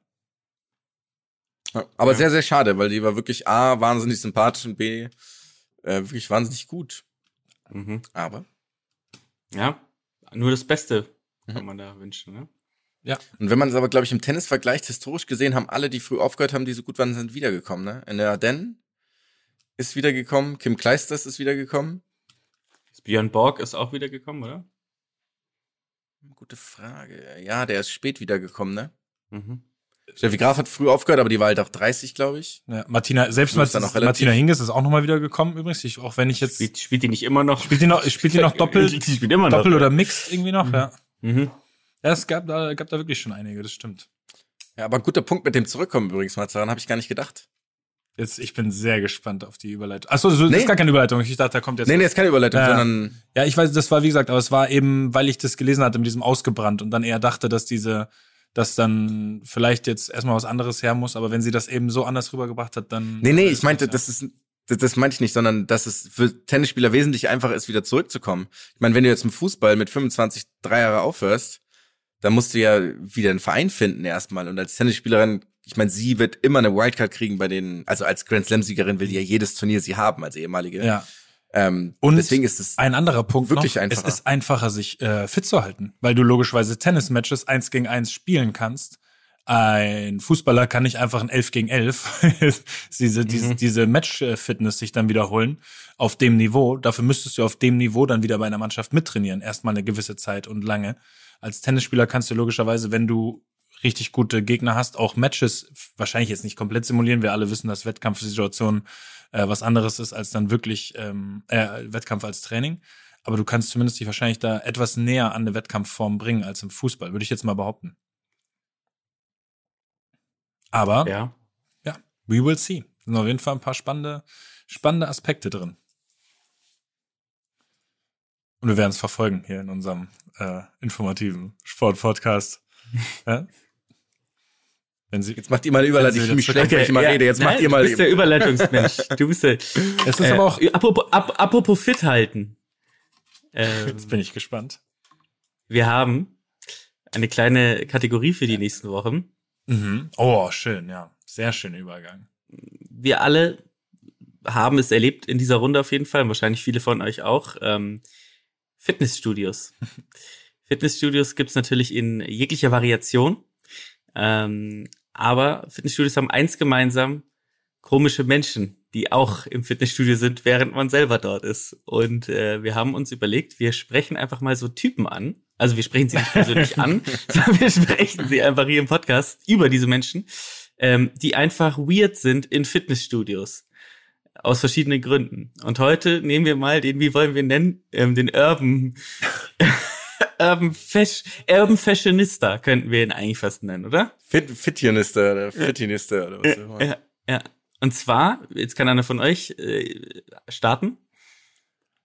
Ja, aber Ja. sehr, sehr schade, weil die war wirklich A, wahnsinnig sympathisch und B, äh, wirklich wahnsinnig gut. Mhm. Aber. Ja, nur das Beste Mhm. kann man da wünschen, ne? Und wenn man es aber, glaube ich, im Tennis vergleicht, historisch gesehen, haben alle, die früh aufgehört haben, die so gut waren, sind wiedergekommen. Ne? In der Ardennen ist wiedergekommen, Kim Kleisters ist wiedergekommen. Björn Borg ist auch wieder gekommen, oder? Gute Frage. Ja, der ist spät wiedergekommen, ne? Mhm. Steffi Graf hat früh aufgehört, aber die war halt auch 30, glaube ich. Ja, Martina, selbst Martina, Hingis ist auch nochmal wieder gekommen übrigens. Ich, auch wenn ich jetzt Spielt, spielt die nicht immer noch? spielt die noch, spielt die noch doppelt, Die spielt immer noch. doppelt oder Mix irgendwie noch, ja. Mhm. Ja, es gab da, gab da wirklich schon einige, das stimmt. Ja, aber ein guter Punkt mit dem Zurückkommen übrigens, mal daran habe ich gar nicht gedacht. Jetzt, ich bin sehr gespannt auf die Überleitung. Achso, so, das Nee. ist gar keine Überleitung. Ich dachte, da kommt jetzt. Nee, nee, ist keine Überleitung, Ja. sondern Ja, ich weiß, das war wie gesagt, aber es war eben, weil ich das gelesen hatte mit diesem ausgebrannt und dann eher dachte, dass diese, dass dann vielleicht jetzt erstmal was anderes her muss, aber wenn sie das eben so anders rübergebracht hat, dann. Nee, nee, ich meinte, ja. das ist das, das meinte ich nicht, sondern dass es für Tennisspieler wesentlich einfacher ist, wieder zurückzukommen. Ich meine, wenn du jetzt im Fußball mit 25 drei Jahre aufhörst, dann musst du ja wieder einen Verein finden erstmal. Und als Tennisspielerin, ich meine, sie wird immer eine Wildcard kriegen bei den, also als Grand Slam-Siegerin will die ja jedes Turnier sie haben als ehemalige. Ja. Ähm, Und deswegen ist es Ein anderer Punkt Wirklich noch, einfacher. es ist einfacher, sich äh, fit zu halten, weil du logischerweise Tennismatches eins gegen eins spielen kannst. Ein Fußballer kann nicht einfach ein 11 gegen 11 diese, diese, diese Match-Fitness sich dann wiederholen auf dem Niveau. Dafür müsstest du auf dem Niveau dann wieder bei einer Mannschaft mittrainieren, erstmal eine gewisse Zeit und lange. Als Tennisspieler kannst du logischerweise, wenn du richtig gute Gegner hast, auch Matches wahrscheinlich jetzt nicht komplett simulieren. Wir alle wissen, dass Wettkampfsituationen äh, was anderes ist als dann wirklich ähm, äh, Wettkampf als Training. Aber du kannst zumindest dich wahrscheinlich da etwas näher an eine Wettkampfform bringen als im Fußball, würde ich jetzt mal behaupten. Aber Ja. we will see. Sind auf jeden Fall ein paar spannende, spannende Aspekte drin. Und wir werden es verfolgen hier in unserem äh, informativen Sport-Podcast. ja? Wenn sie, Jetzt macht ihr mal eine Überleitung. Ich fühle mich schlecht, wenn ich immer ja, rede. Jetzt nein, macht ihr mal. Du bist der Überleitungsmensch. Du bist der. es ist Äh, aber auch, apropos, ap, apropos fit halten. Ähm, jetzt bin ich gespannt. wir haben eine kleine Kategorie für die nächsten Wochen. Mhm. Oh, schön, ja. Sehr schöner Übergang. Wir alle haben es erlebt in dieser Runde auf jeden Fall, und wahrscheinlich viele von euch auch. Ähm, Fitnessstudios. Fitnessstudios gibt's natürlich in jeglicher Variation. Ähm, aber Fitnessstudios haben eins gemeinsam, komische Menschen, die auch im Fitnessstudio sind, während man selber dort ist. Und äh, wir haben uns überlegt, wir sprechen einfach mal so Typen an. Also wir sprechen sie nicht persönlich an, sondern wir sprechen sie einfach hier im Podcast über diese Menschen, ähm, die einfach weird sind in Fitnessstudios. Aus verschiedenen Gründen. Und heute nehmen wir mal den, wie wollen wir nennen, ähm, den Urban, Urban, Fash, Urban Fashionista könnten wir ihn eigentlich fast nennen, oder? Fit, Fitionista oder Fitinista oder was auch immer. Ja, ja. Und zwar, jetzt kann einer von euch äh, starten.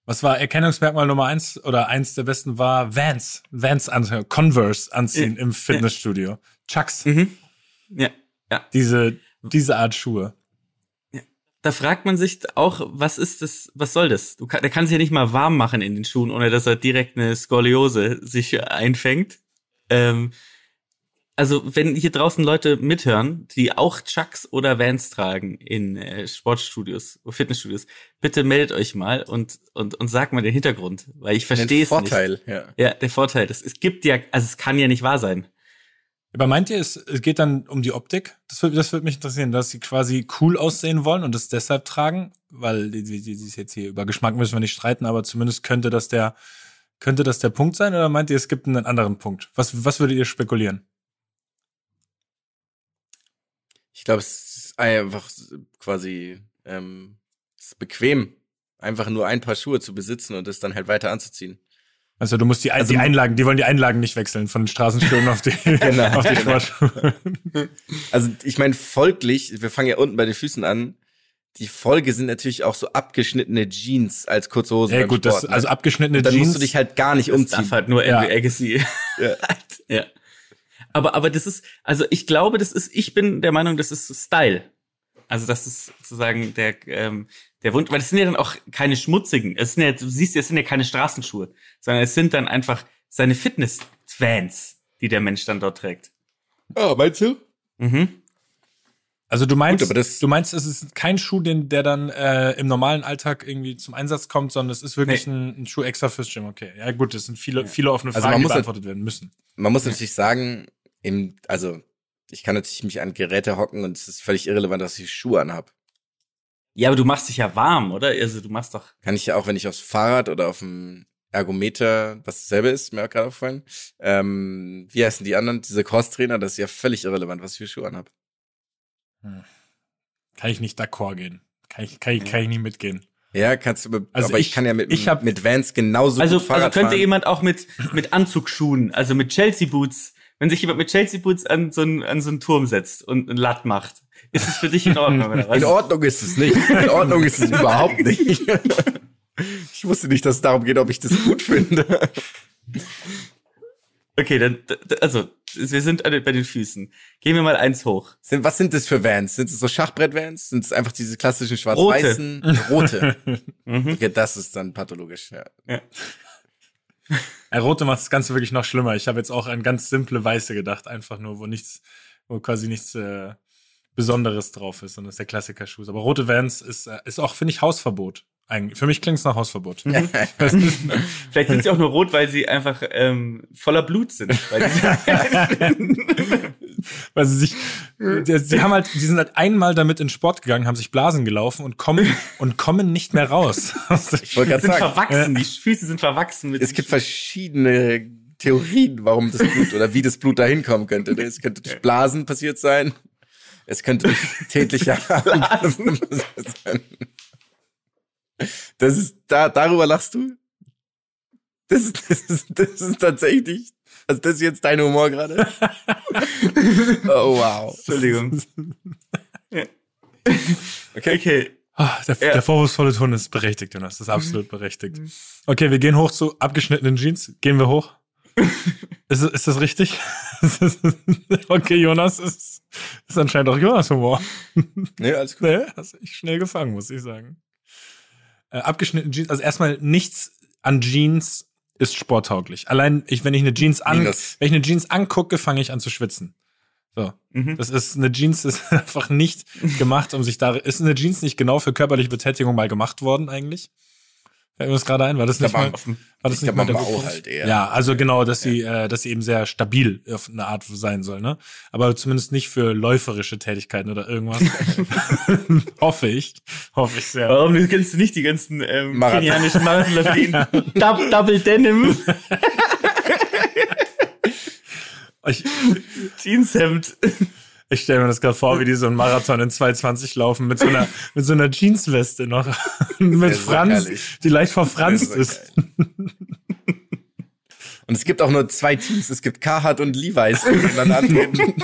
Was war Erkennungsmerkmal Nummer eins oder eins der besten war Vans, Vans anziehen, Converse anziehen im Fitnessstudio. Chucks, Mhm. Ja, ja. diese, diese Art Schuhe. Da fragt man sich auch, was ist das, was soll das? Du kann, der kann sich ja nicht mal warm machen in den Schuhen, ohne dass er direkt eine Skoliose sich einfängt. Ähm, also wenn hier draußen Leute mithören, die auch Chucks oder Vans tragen in äh, Sportstudios, Fitnessstudios, bitte meldet euch mal und und und sagt mal den Hintergrund, weil ich verstehe es nicht. Vorteil, ja. Ja, der Vorteil. Das, es gibt ja, also es kann ja nicht wahr sein. Aber meint ihr, es, geht dann um die Optik? Das würde das mich interessieren, dass sie quasi cool aussehen wollen und es deshalb tragen, weil die ist jetzt hier über Geschmack müssen wir nicht streiten, aber zumindest könnte das der könnte das der Punkt sein oder meint ihr, es gibt einen anderen Punkt? Was was würdet ihr spekulieren? Ich glaube, es ist einfach quasi ähm, es ist bequem, einfach nur ein paar Schuhe zu besitzen und es dann halt weiter anzuziehen. Also du musst die, Also- die Einlagen, die wollen die Einlagen nicht wechseln von den Straßenschuhen auf die, Genau. auf die Sportschuhe. Also ich meine, folglich, wir fangen ja unten bei den Füßen an. Die Folge sind natürlich auch so abgeschnittene Jeans als kurze Hose Ja beim gut, Sport, das, ne? also abgeschnittene Und dann Jeans. musst du dich halt gar nicht Das umziehen. darf halt nur Ja. Agassi. Ja. ja. Aber, aber das ist, also ich glaube, das ist, ich bin der Meinung, das ist Style. Also das ist sozusagen der, ähm, der Wunsch, weil es sind ja dann auch keine schmutzigen, es sind ja, du siehst, es sind ja keine Straßenschuhe, sondern es sind dann einfach seine Fitness-Vans, die der Mensch dann dort trägt. Oh, meinst du? Mhm. Also du meinst, Gut, aber das- du meinst, es ist kein Schuh, den, der dann äh, im normalen Alltag irgendwie zum Einsatz kommt, sondern es ist wirklich ein, ein Schuh extra fürs Gym. Okay, ja gut, das sind viele, viele offene Also Fragen, man die muss halt- beantwortet werden müssen. Man muss natürlich sagen, im, also ich kann natürlich mich an Geräte hocken und es ist völlig irrelevant, dass ich Schuhe anhab. Ja, aber du machst dich ja warm, oder? Also du machst doch. Kann ich ja auch, wenn ich aufs Fahrrad oder auf dem Ergometer, was dasselbe ist, mir auch gerade aufgefallen. Ähm, wie heißen die anderen? Diese Crosstrainer, das ist ja völlig irrelevant, was ich für Schuhe anhab. Kann ich nicht d'accord gehen. Kann ich, kann ich, kann ich nicht mitgehen. Ja, kannst du, Also also aber ich, ich- kann ja mit, ich hab- mit Vans genauso Also, gut also Fahrrad könnte fahren. jemand auch mit, mit Anzugsschuhen, also mit Chelsea Boots, wenn sich jemand mit Chelsea Boots an so einen, an so einen Turm setzt und einen Latt macht, ist es für dich in Ordnung, oder was? In Ordnung ist es nicht. In Ordnung ist es überhaupt nicht. Ich wusste nicht, dass es darum geht, ob ich das gut finde. Okay, dann, also, wir sind bei den Füßen. Gehen wir mal eins hoch. Sind, was sind das für Vans? Sind es so Schachbrett-Vans? Sind es einfach diese klassischen schwarz-weißen? Rote. Mhm. Okay, das ist dann pathologisch, ja. Äh, Rote macht das Ganze wirklich noch schlimmer. Ich habe jetzt auch an ganz simple Weiße gedacht, einfach nur, wo nichts, wo quasi nichts äh, Besonderes drauf ist. Und das ist der Klassiker-Schuh. Aber rote Vans ist, äh, ist auch, finde ich, Hausverbot. Eigentlich. Für mich klingt es nach Hausverbot. Vielleicht sind sie auch nur rot, weil sie einfach ähm, voller Blut sind. Weil sie, sie sich, sie haben halt, die sind halt einmal damit in Sport gegangen, haben sich Blasen gelaufen und kommen und kommen nicht mehr raus. Ich wollte gerade sind sagen, verwachsen, die Füße sind verwachsen mit es gibt verschiedene Theorien, warum das Blut oder wie das Blut da hinkommen könnte. Es könnte durch Blasen passiert sein. Es könnte durch tägliche Blasen passiert sein. Das ist, da, darüber lachst du? Das ist, das ist, das ist tatsächlich, also das ist jetzt dein Humor gerade? Oh, wow. Entschuldigung. Okay. Okay. Ah, der, Ja. der vorwurfsvolle Ton ist berechtigt, Jonas. Das ist absolut berechtigt. Okay, wir gehen hoch zu abgeschnittenen Jeans. Gehen wir hoch? ist, ist das richtig? okay, Jonas ist, ist anscheinend auch Jonas Humor. Nee, alles gut. Nee, hast ich schnell gefangen, muss ich sagen. Äh, abgeschnittene Jeans, also erstmal nichts an Jeans ist sporttauglich. Allein, ich, wenn ich eine Jeans an, Minus. wenn ich eine Jeans angucke, fange ich an zu schwitzen. So. Mhm. Das ist, eine Jeans ist einfach nicht gemacht, um sich da, ist eine Jeans nicht genau für körperliche Betätigung mal gemacht worden eigentlich? Fällt mir das gerade ein? War das nicht mal, war das nicht mal der Bau halt eher. Ja, also genau, dass sie, äh, dass sie eben sehr stabil auf eine Art sein soll, ne? Aber zumindest nicht für läuferische Tätigkeiten oder irgendwas. hoffe ich. Hoffe ich sehr. Warum kennst du nicht die ganzen ähm, Marathon. kenianischen Marathonläufer, die Dou- Double Denim Jeanshemd. Ich stelle mir das gerade vor, wie die so einen Marathon in 220 laufen mit so einer, mit so einer Jeansweste noch. mit Franz, herrlich. die leicht verfranst ist. Und es gibt auch nur zwei Teams. Es gibt Carhartt und Levi's, die dann antreten.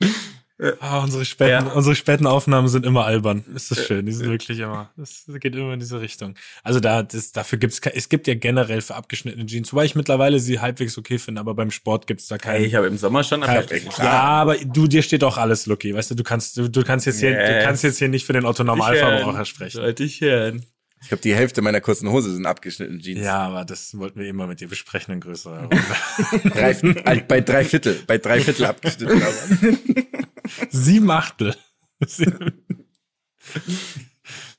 Ah, unsere späten, Ja. unsere späten Aufnahmen sind immer albern. Ist das schön. Die sind wirklich immer, das geht immer in diese Richtung. Also da, das, dafür gibt's, es gibt ja generell für abgeschnittene Jeans, wobei ich mittlerweile sie halbwegs okay finde, aber beim Sport gibt's da Hey, keinen. ich habe im Sommer schon kein, ja, aber du, dir steht auch alles, Lucky. Weißt du, du kannst, du, du kannst jetzt hier, du Yes. kannst jetzt hier nicht für den Otto Normalverbraucher sprechen. Sollte ich hören. Ich glaube, die Hälfte meiner kurzen Hose sind abgeschnitten Jeans. Ja, aber das wollten wir immer mit dir besprechen in größerer Runde. Drei, äh, bei drei Viertel, bei drei Viertel abgeschnitten. Aber. Sieben Achtel.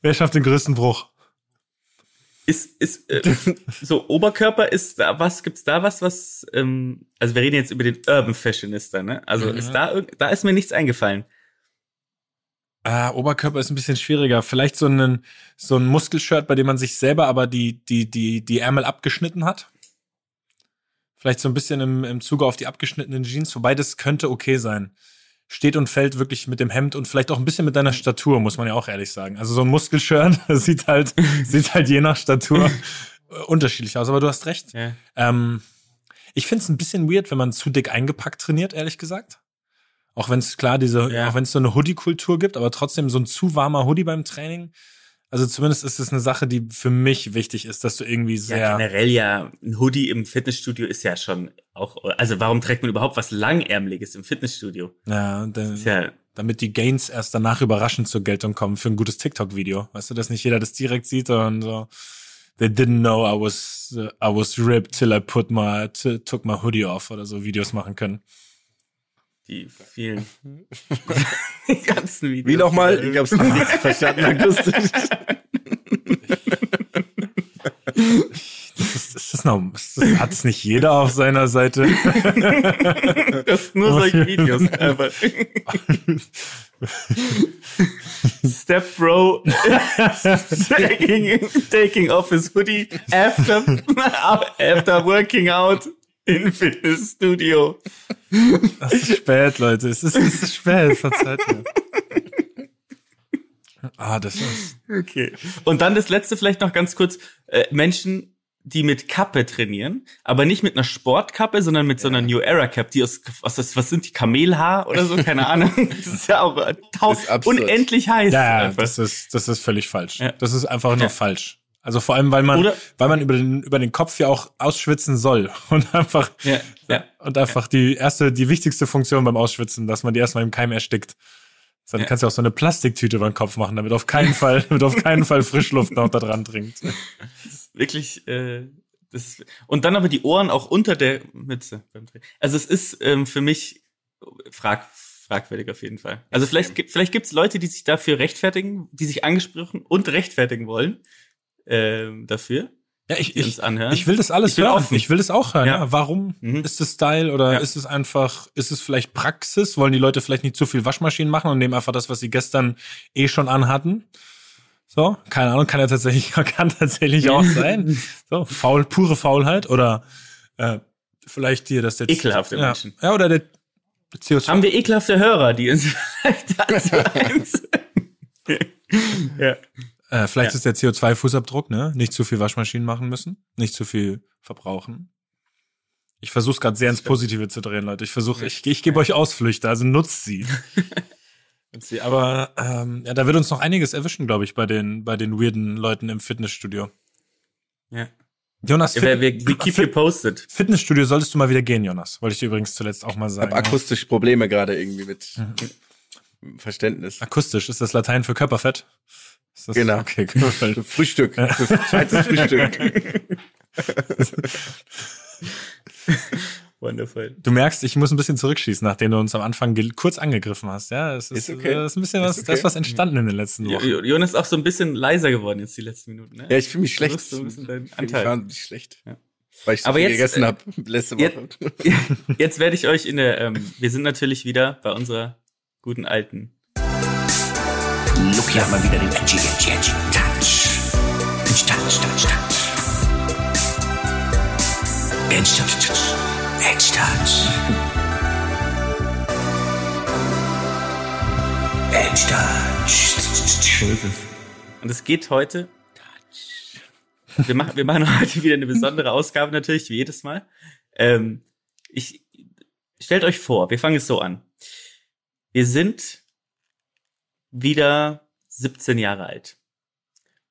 Wer schafft den größten Bruch? Ist, ist, äh, so Oberkörper ist da was, gibt's da was, was, ähm, also wir reden jetzt über den Urban Fashionista, ne? Also Mhm. ist da, da ist mir nichts eingefallen. Ah, Oberkörper ist ein bisschen schwieriger. Vielleicht so ein, so ein Muskelshirt, bei dem man sich selber aber die, die, die, die Ärmel abgeschnitten hat. Vielleicht so ein bisschen im, im Zuge auf die abgeschnittenen Jeans, wobei das könnte okay sein. Steht und fällt wirklich mit dem Hemd und vielleicht auch ein bisschen mit deiner Statur, muss man ja auch ehrlich sagen. Also so ein Muskelshirt sieht halt, sieht halt je nach Statur äh, unterschiedlich aus, aber du hast recht. Ja. Ähm, ich finde es ein bisschen weird, wenn man zu dick eingepackt trainiert, ehrlich gesagt. Auch wenn es klar diese, Ja. auch wenn es so eine Hoodie-Kultur gibt, aber trotzdem so ein zu warmer Hoodie beim Training. Also zumindest ist es eine Sache, die für mich wichtig ist, dass du irgendwie Ja, sehr. generell ja, ein Hoodie im Fitnessstudio ist ja schon auch, also warum trägt man überhaupt was Langärmeliges im Fitnessstudio? Ja, Ist ja, damit die Gains erst danach überraschend zur Geltung kommen für ein gutes TikTok-Video. Weißt du, dass nicht jeder das direkt sieht und so. They didn't know I was I was ripped till I put my took my hoodie off oder so Videos machen können. Die vielen die ganzen Videos. Wie nochmal? Ich hab's nicht verstanden akustisch. Ist, ist das noch, ist das, hat es nicht jeder auf seiner Seite? Das sind nur solche Videos. Aber Step Bro taking, taking off his hoodie after, after working out in Fitnessstudio. Es ist spät, Leute. Es ist, es ist spät. Verzeiht mir. Ah, das ist. Okay. Und dann das letzte vielleicht noch ganz kurz. Äh, Menschen, die mit Kappe trainieren, aber nicht mit einer Sportkappe, sondern mit so einer New Era Cap, die aus, was, ist, was sind die, Kamelhaar oder so? Keine Ahnung. Das ist ja auch taus ist absurd. unendlich heiß. Ja, ja, einfach. das ist, das ist völlig falsch. Ja. Das ist einfach nur Ja. falsch. Also vor allem, weil man, Oder- weil man über den, über den Kopf ja auch ausschwitzen soll. Und einfach, ja, ja. und einfach die erste, die wichtigste Funktion beim Ausschwitzen, dass man die erstmal im Keim erstickt. Dann Ja. kannst du auch so eine Plastiktüte über den Kopf machen, damit auf keinen Fall, damit auf keinen Fall Frischluft noch da dran dringt. wirklich äh, das und dann aber die Ohren auch unter der Mütze. Also es ist ähm, für mich frag, fragwürdig auf jeden Fall. Also vielleicht gibt vielleicht gibt's Leute, die sich dafür rechtfertigen, die sich angesprochen und rechtfertigen wollen ähm, dafür, Ja, ich, ich, ich will das alles Ich bin hören. offen. Ich will das auch hören. Ja. Ja. Warum Mhm. ist es Style oder Ja. ist es einfach, ist es vielleicht Praxis? Wollen die Leute vielleicht nicht zu viel Waschmaschinen machen und nehmen einfach das, was sie gestern eh schon anhatten? So, keine Ahnung, kann ja tatsächlich, kann tatsächlich auch sein. So, faul, pure Faulheit oder äh, vielleicht hier, dass der Ekelhafte ja, Menschen. Ja, oder der CO2. Haben wir ekelhafte Hörer, die uns vielleicht dazu eins. ja. Äh, vielleicht Ja. ist der CO2-Fußabdruck, ne? Nicht zu viel Waschmaschinen machen müssen, nicht zu viel verbrauchen. Ich versuche es gerade sehr ins Positive zu drehen, Leute. Ich versuche, ich, ich gebe euch Ausflüchte, also nutzt sie. Aber ähm, ja, da wird uns noch einiges erwischen, glaube ich, bei den, bei den weirden Leuten im Fitnessstudio. ja. Jonas, Wir, Fit wir, we keep you posted. Fitnessstudio solltest du mal wieder gehen, Jonas. Wollte ich dir übrigens zuletzt auch mal Ich sagen. habe akustisch Probleme gerade irgendwie mit Mhm. Verständnis. Akustisch, ist das Latein für Körperfett? Ist das, Genau. Okay, Körperfett. Für Frühstück. Zweites Frühstück. Wonderful. Du merkst, ich muss ein bisschen zurückschießen, nachdem du uns am Anfang kurz angegriffen hast. Ja, es ist, Ist okay. äh, ist ein bisschen was, Ist okay. da ist was entstanden in den letzten Wochen. Jo- Jonas ist auch so ein bisschen leiser geworden jetzt die letzten Minuten. Ne? Ja, ich fühle mich schlecht. So ein bisschen deinen Ich fühl mich Anteil. wahnsinnig schlecht. Ja. Weil ich so Aber viel jetzt, gegessen äh, habe letzte jetzt- Woche. Jetzt werde ich euch in der, ähm, wir sind natürlich wieder bei unserer guten alten. Lucky hat mal wieder den Edgy, Edgy, Edgy Touch. Touch, Touch, Touch, Touch. Edge, Touch, Touch. Edge, Touch. Edge, Touch. Und es geht heute. Wir machen, wir machen heute wieder eine besondere Ausgabe natürlich, wie jedes Mal. Ähm, ich stellt euch vor, wir fangen es so an. Wir sind wieder 17 Jahre alt.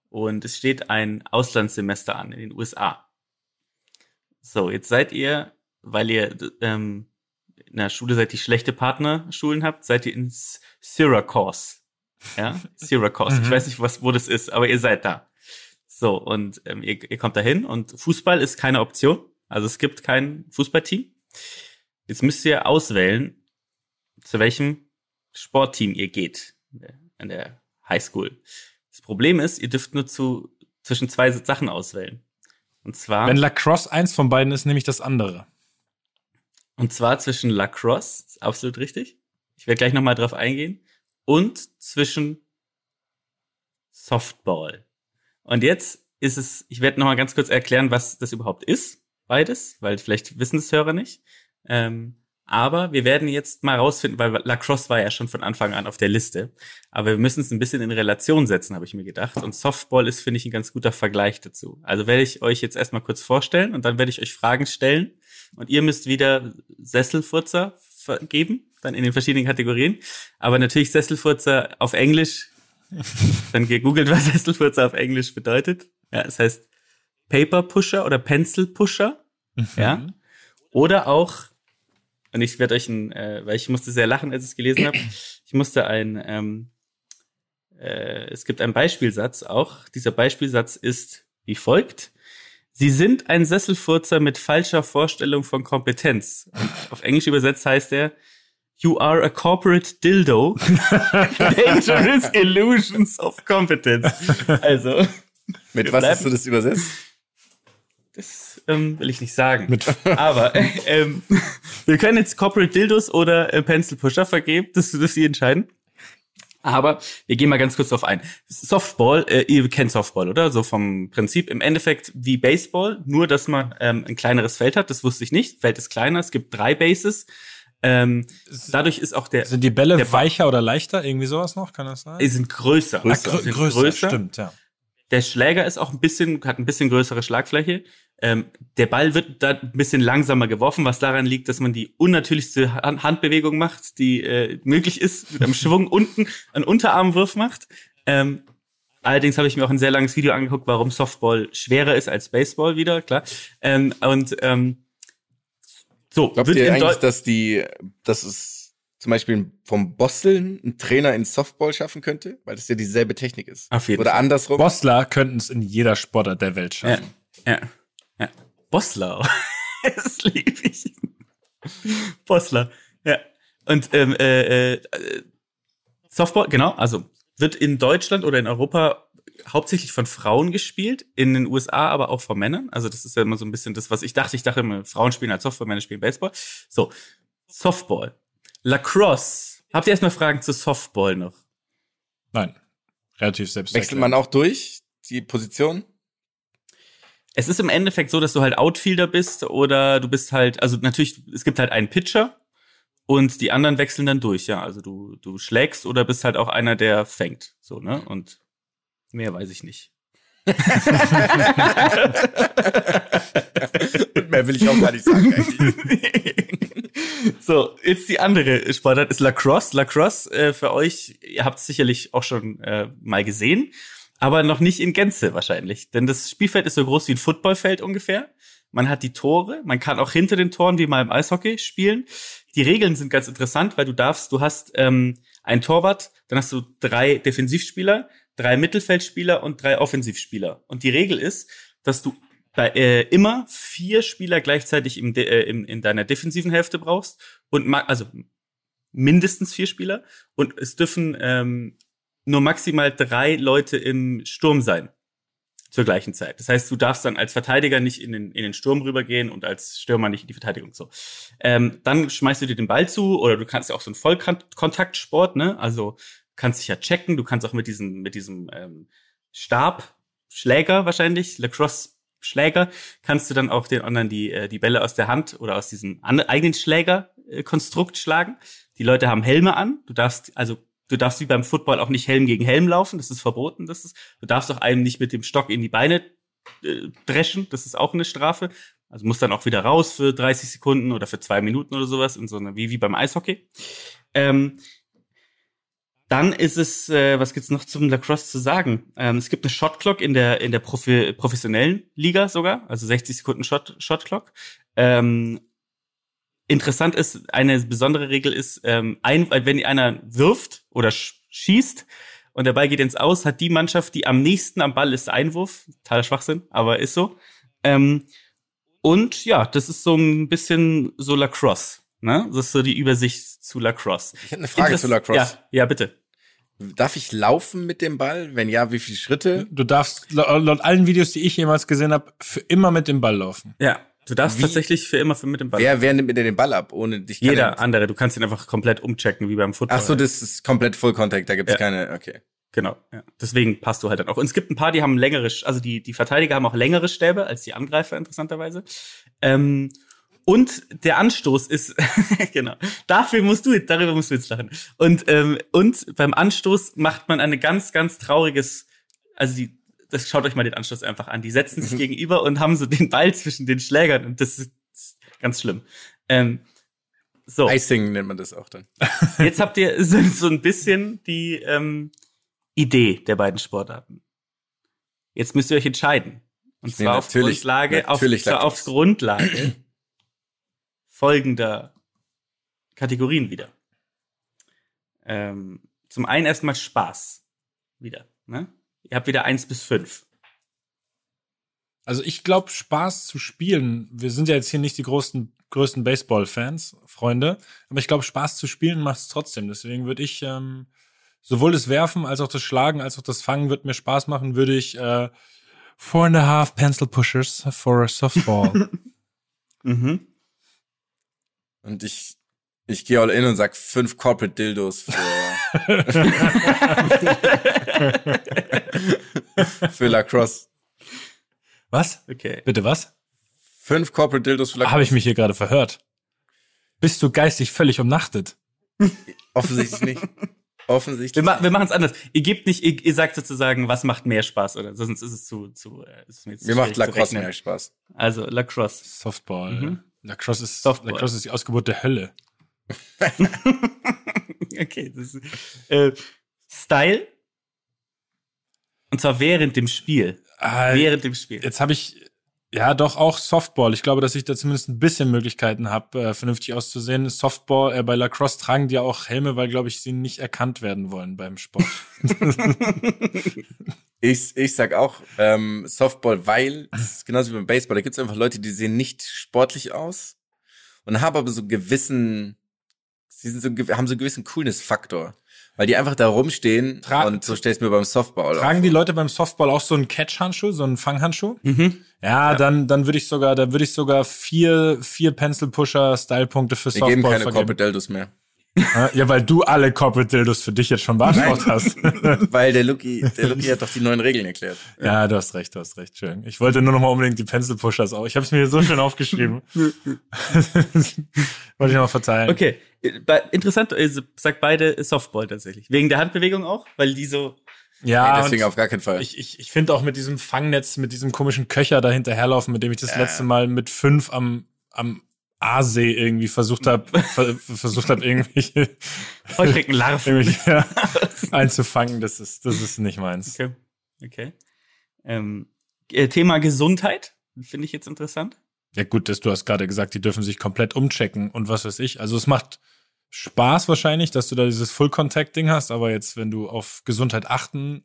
Und es steht ein Auslandssemester an in den USA. So, jetzt seid ihr, weil ihr ähm, in der Schule seid, die schlechte Partnerschulen habt, seid ihr ins Syracuse. Ja, Syracuse. ich Mhm. weiß nicht, was, wo das ist, aber ihr seid da. So, und ähm, ihr, ihr kommt dahin und Fußball ist keine Option. Also es gibt kein Fußballteam. Jetzt müsst ihr auswählen, zu welchem Sportteam ihr geht in in der Highschool. Das Problem ist, ihr dürft nur zu, zwischen zwei Sachen auswählen. Und zwar, Wenn Lacrosse eins von beiden ist, nehme ich das andere. und zwar zwischen Lacrosse, ist absolut richtig. Ich werde gleich nochmal drauf eingehen. Und zwischen Softball. Und jetzt ist es, ich werde nochmal ganz kurz erklären, was das überhaupt ist, beides, weil vielleicht wissen es Hörer nicht. Ähm, aber wir werden jetzt mal rausfinden, weil Lacrosse war ja schon von Anfang an auf der Liste. Aber wir müssen es ein bisschen in Relation setzen, habe ich mir gedacht. Und Softball ist, finde ich, ein ganz guter Vergleich dazu. Also werde ich euch jetzt erstmal kurz vorstellen und dann werde ich euch Fragen stellen. Und ihr müsst wieder Sesselfurzer vergeben, dann in den verschiedenen Kategorien. Aber natürlich Sesselfurzer auf Englisch. Dann gegoogelt, was Sesselfurzer auf Englisch bedeutet. Ja, es heißt Paper Pusher oder Pencil Pusher. Ja. Oder auch, und ich werde euch ein, äh, weil ich musste sehr lachen, als ich es gelesen habe, ich musste ein, ähm, äh, es gibt einen Beispielsatz auch. Dieser Beispielsatz ist wie folgt. Sie sind ein Sesselfurzer mit falscher Vorstellung von Kompetenz. Und auf Englisch übersetzt heißt er, You are a corporate dildo. Dangerous illusions of competence. Also, Mit was hast du das übersetzt? Das ähm, will ich nicht sagen. Mit Aber äh, ähm, wir können jetzt Corporate Dildos oder äh, Pencil Pusher vergeben. Das dürft ihr entscheiden. Aber wir gehen mal ganz kurz drauf ein. Softball, äh, ihr kennt Softball, oder? So vom Prinzip im Endeffekt wie Baseball, nur dass man ähm, ein kleineres Feld hat. Das wusste ich nicht. Feld ist kleiner. Es gibt drei Bases. Ähm, dadurch ist auch der Sind die Bälle Ba- weicher oder leichter? Irgendwie sowas noch? Kann das sein? die sind größer. Größer. Die Grö- sind größer, stimmt, ja. Der Schläger ist auch ein bisschen, hat ein bisschen größere Schlagfläche. Ähm, der Ball wird da ein bisschen langsamer geworfen, was daran liegt, dass man die unnatürlichste Han- Handbewegung macht, die äh, möglich ist, mit einem Schwung unten einen Unterarmwurf macht. Ähm, allerdings habe ich mir auch ein sehr langes Video angeguckt, warum Softball schwerer ist als Baseball wieder, klar. Ähm, und ähm, so, Glaubt wird ihr eigentlich, dass die, dass es zum Beispiel vom Bosteln ein Trainer in Softball schaffen könnte? Weil das ja dieselbe Technik ist. Auf jeden Oder Fall. andersrum. Bostler könnten es in jeder Sportart der Welt ja, schaffen. ja, ja. Bossler. das liebe ich. Bossler. Ja. Und ähm, äh, äh, Softball, genau, also wird in Deutschland oder in Europa hauptsächlich von Frauen gespielt, in den USA aber auch von Männern. Also das ist ja immer so ein bisschen das, was ich dachte. Ich dachte immer, Frauen spielen als Softball, Männer spielen Baseball. So, Softball. Lacrosse. Habt ihr erstmal Fragen zu Softball noch? Nein. Relativ selbst. Wechselt man auch durch die Position? Es ist im Endeffekt so, dass du halt Outfielder bist oder du bist halt, also natürlich, es gibt halt einen Pitcher und die anderen wechseln dann durch, ja. Also du, du schlägst oder bist halt auch einer, der fängt. So, ne? Und mehr weiß ich nicht. Und mehr will ich auch gar nicht sagen so, jetzt die andere Sportart ist Lacrosse. Lacrosse äh, für euch, ihr habt es sicherlich auch schon äh, mal gesehen, aber noch nicht in Gänze wahrscheinlich. Denn das Spielfeld ist so groß wie ein Footballfeld ungefähr. Man hat die Tore, man kann auch hinter den Toren wie mal im Eishockey spielen. Die Regeln sind ganz interessant, weil du darfst, du hast ähm, ein Torwart, dann hast du drei Defensivspieler, drei Mittelfeldspieler und drei Offensivspieler. Und die Regel ist, dass du bei, äh, immer vier Spieler gleichzeitig im, äh, im, in deiner defensiven Hälfte brauchst und also mindestens vier Spieler und es dürfen ähm, nur maximal drei Leute im Sturm sein zur gleichen Zeit. Das heißt, du darfst dann als Verteidiger nicht in den, in den Sturm rübergehen und als Stürmer nicht in die Verteidigung. So, ähm, dann schmeißt du dir den Ball zu oder du kannst ja auch so einen Vollkontaktsport, ne? Also kannst dich ja checken. Du kannst auch mit diesem mit diesem ähm, Stab Schläger wahrscheinlich Lacrosse Schläger kannst du dann auch den anderen die äh, die Bälle aus der Hand oder aus diesem eigenen Schläger äh, schlagen. Die Leute haben Helme an. Du darfst also du darfst wie beim Football auch nicht Helm gegen Helm laufen, das ist verboten, das ist. Du darfst auch einem nicht mit dem Stock in die Beine äh, dreschen, das ist auch eine Strafe. Also muss dann auch wieder raus für 30 Sekunden oder für zwei Minuten oder sowas in so einer wie wie beim Eishockey. Ähm, Dann ist es, äh, was gibt's noch zum Lacrosse zu sagen? Ähm, es gibt eine Shot Clock in der in der Profi professionellen Liga sogar, also 60 Sekunden Shot Shot Clock. Ähm, interessant ist, eine besondere Regel ist, ähm, ein, wenn einer wirft oder sch schießt und der Ball geht ins Aus, hat die Mannschaft, die am nächsten am Ball ist, Einwurf. Totaler Schwachsinn, aber ist so. Ähm, und ja, das ist so ein bisschen so Lacrosse. Ne? Das ist so die Übersicht zu Lacrosse. Ich hätte eine Frage Interess- zu Lacrosse. Ja, ja, bitte. Darf ich laufen mit dem Ball? Wenn ja, wie viele Schritte? Du darfst laut, allen Videos, die ich jemals gesehen habe, für immer mit dem Ball laufen. Ja, du darfst Wie- tatsächlich für immer für mit dem Ball. Wer, wer nimmt mir denn den Ball ab? Ohne dich Jeder er- andere, du kannst ihn einfach komplett umchecken, wie beim Football. Ach so, das ist komplett Full Contact, da gibt es Ja. keine, okay. Genau, ja. Deswegen passt du halt dann auch. Und es gibt ein paar, die haben längere, also die, die Verteidiger haben auch längere Stäbe als die Angreifer, interessanterweise. Ähm, und der Anstoß ist, genau, dafür musst du, jetzt- darüber musst du jetzt lachen. Und, ähm, und beim Anstoß macht man eine ganz, ganz trauriges, also die, das schaut euch mal den Anstoß einfach an. Die setzen sich gegenüber und haben so den Ball zwischen den Schlägern und das ist ganz schlimm. Ähm, so. Icing nennt man das auch dann. Jetzt habt ihr so, so ein bisschen die ähm, Idee der beiden Sportarten. Jetzt müsst ihr euch entscheiden. Und zwar auf Grundlage, auf, zwar auf Grundlage folgender Kategorien wieder. Ähm, zum einen erstmal Spaß. Wieder. Ne? Ihr habt wieder eins bis fünf. Also ich glaube, Spaß zu spielen, wir sind ja jetzt hier nicht die größten, größten Baseball-Fans, Freunde, aber ich glaube, Spaß zu spielen macht es trotzdem. Deswegen würde ich ähm, sowohl das Werfen als auch das Schlagen als auch das Fangen wird mir Spaß machen, würde ich äh, four and a half pencil pushers for a softball. Mhm. Und ich, ich gehe all in und sag fünf Corporate Dildos für, für Lacrosse. was? Okay. Bitte was? Fünf Corporate Dildos für Lacrosse. Habe ich mich hier gerade verhört? Bist du geistig völlig umnachtet? Offensichtlich nicht. Offensichtlich. Wir, ma wir machen es anders. Ihr gebt nicht, ihr, ihr sagt sozusagen, was macht mehr Spaß, oder? Sonst ist es zu, zu, äh, ist mir zu Mir macht Lacrosse mehr Spaß. Also Lacrosse. Softball. Mhm. Lacrosse ist, Softball. Lacrosse ist die Ausgeburt der Hölle. okay, das ist, äh, Style. Und zwar während dem Spiel. Äh, Während dem Spiel. Jetzt habe ich ja doch auch Softball. Ich glaube, dass ich da zumindest ein bisschen Möglichkeiten habe, äh, vernünftig auszusehen. Softball, äh, bei Lacrosse tragen die ja auch Helme, weil, glaube ich, sie nicht erkannt werden wollen beim Sport. Ich, ich sag auch ähm, Softball, weil es ist genauso wie beim Baseball. Da gibt es einfach Leute, die sehen nicht sportlich aus und haben aber so gewissen, sie sind so, haben so einen gewissen Coolness-Faktor. Weil die einfach da rumstehen Tra- und so stellst du mir beim Softball tragen auf. die Leute beim Softball auch so einen Catch-Handschuh, so einen Fanghandschuh? Mhm. Ja, dann, dann würde ich sogar, da würde ich sogar vier, vier Pencil-Pusher-Style-Punkte für Wir Softball geben keine vergeben. Corporate Dildos mehr. Ja, weil du alle Corporate Dildos für dich jetzt schon beantwortet hast. Weil der Lucky, der Lucky hat doch die neuen Regeln erklärt. Ja, du hast recht, du hast recht, schön. Ich wollte nur noch mal unbedingt die Pencil Pushers auch. Ich habe es mir hier so schön aufgeschrieben. wollte ich noch mal verteilen. Okay. Äh, bei- Interessant, also, sagt beide Softball tatsächlich. Wegen der Handbewegung auch, weil die so. Ja, Nee, deswegen auf gar keinen Fall. ich, ich, ich finde auch mit diesem Fangnetz, mit diesem komischen Köcher da hinterherlaufen, mit dem ich das Ja. letzte Mal mit fünf am, am Aasee irgendwie versucht habe, ver, versucht habe, irgendwelche, Heuschreckenlarven. irgendwelche ja, einzufangen. Das ist, das ist nicht meins. Okay. Okay. Ähm, äh, Thema Gesundheit finde ich jetzt interessant. Ja gut, dass du hast gerade gesagt, die dürfen sich komplett umchecken und was weiß ich. Also es macht Spaß wahrscheinlich, dass du da dieses Full-Contact-Ding hast, aber jetzt, wenn du auf Gesundheit achten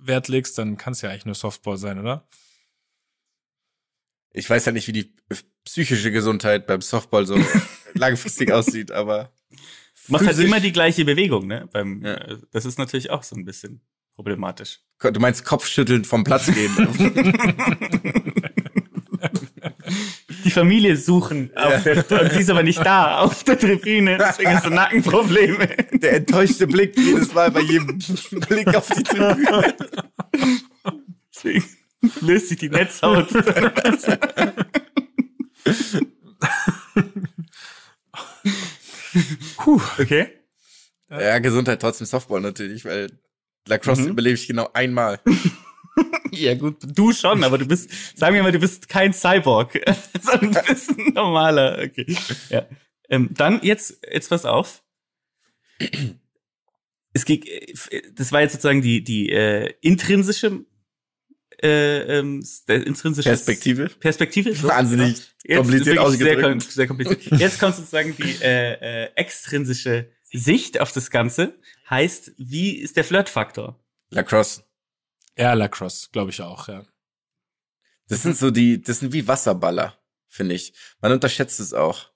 Wert legst, dann kann es ja eigentlich nur Softball sein, oder? Ich weiß ja nicht, wie die psychische Gesundheit beim Softball so langfristig aussieht, aber Du machst halt immer die gleiche Bewegung, ne? Beim, Ja. äh, das ist natürlich auch so ein bisschen problematisch. Du meinst Kopfschütteln vom Platz gehen. Die Familie suchen auf der, und sie ist aber nicht da auf der Tribüne, deswegen hast du Nackenprobleme. Der enttäuschte Blick jedes Mal bei jedem Blick auf die Tribüne. Deswegen löst sich die Netzhaut. okay. Ja, Gesundheit trotzdem Softball natürlich, weil Lacrosse Mhm. überlebe ich genau einmal. Ja, gut, du schon, aber du bist, sagen wir mal, du bist kein Cyborg, sondern du bist ein normaler. Okay. Ja. Ähm, dann jetzt, jetzt pass auf. es ging, äh, das war jetzt sozusagen die, die äh, intrinsische äh, ähm, der intrinsische Perspektive. Perspektive. So, Wahnsinnig Jetzt kompliziert wirklich ausgedrückt. Sehr, sehr kompliziert. Jetzt kommt sozusagen die äh, äh, extrinsische Sicht auf das Ganze. Heißt, wie ist der Flirtfaktor? Lacrosse. Ja, Lacrosse, glaube ich auch, ja. Das sind so die, das sind wie Wasserballer, finde ich. Man unterschätzt es auch.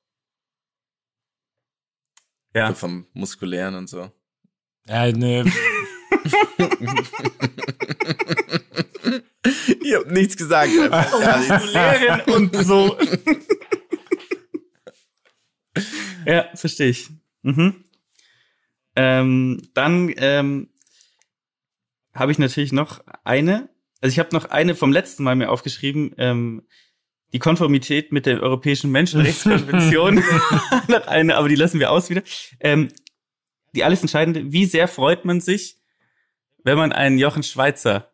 Ja. So vom Muskulären und so. Ja, ne, Ich hab nichts gesagt. nichts. Lehrerin und so. ja, verstehe ich. Mhm. Ähm, dann ähm, habe ich natürlich noch eine. Also ich habe noch eine vom letzten Mal mir aufgeschrieben. Ähm, die Konformität mit der Europäischen Menschenrechtskonvention. noch eine, aber die lassen wir aus wieder. Ähm, die alles entscheidende: Wie sehr freut man sich, wenn man einen Jochen Schweizer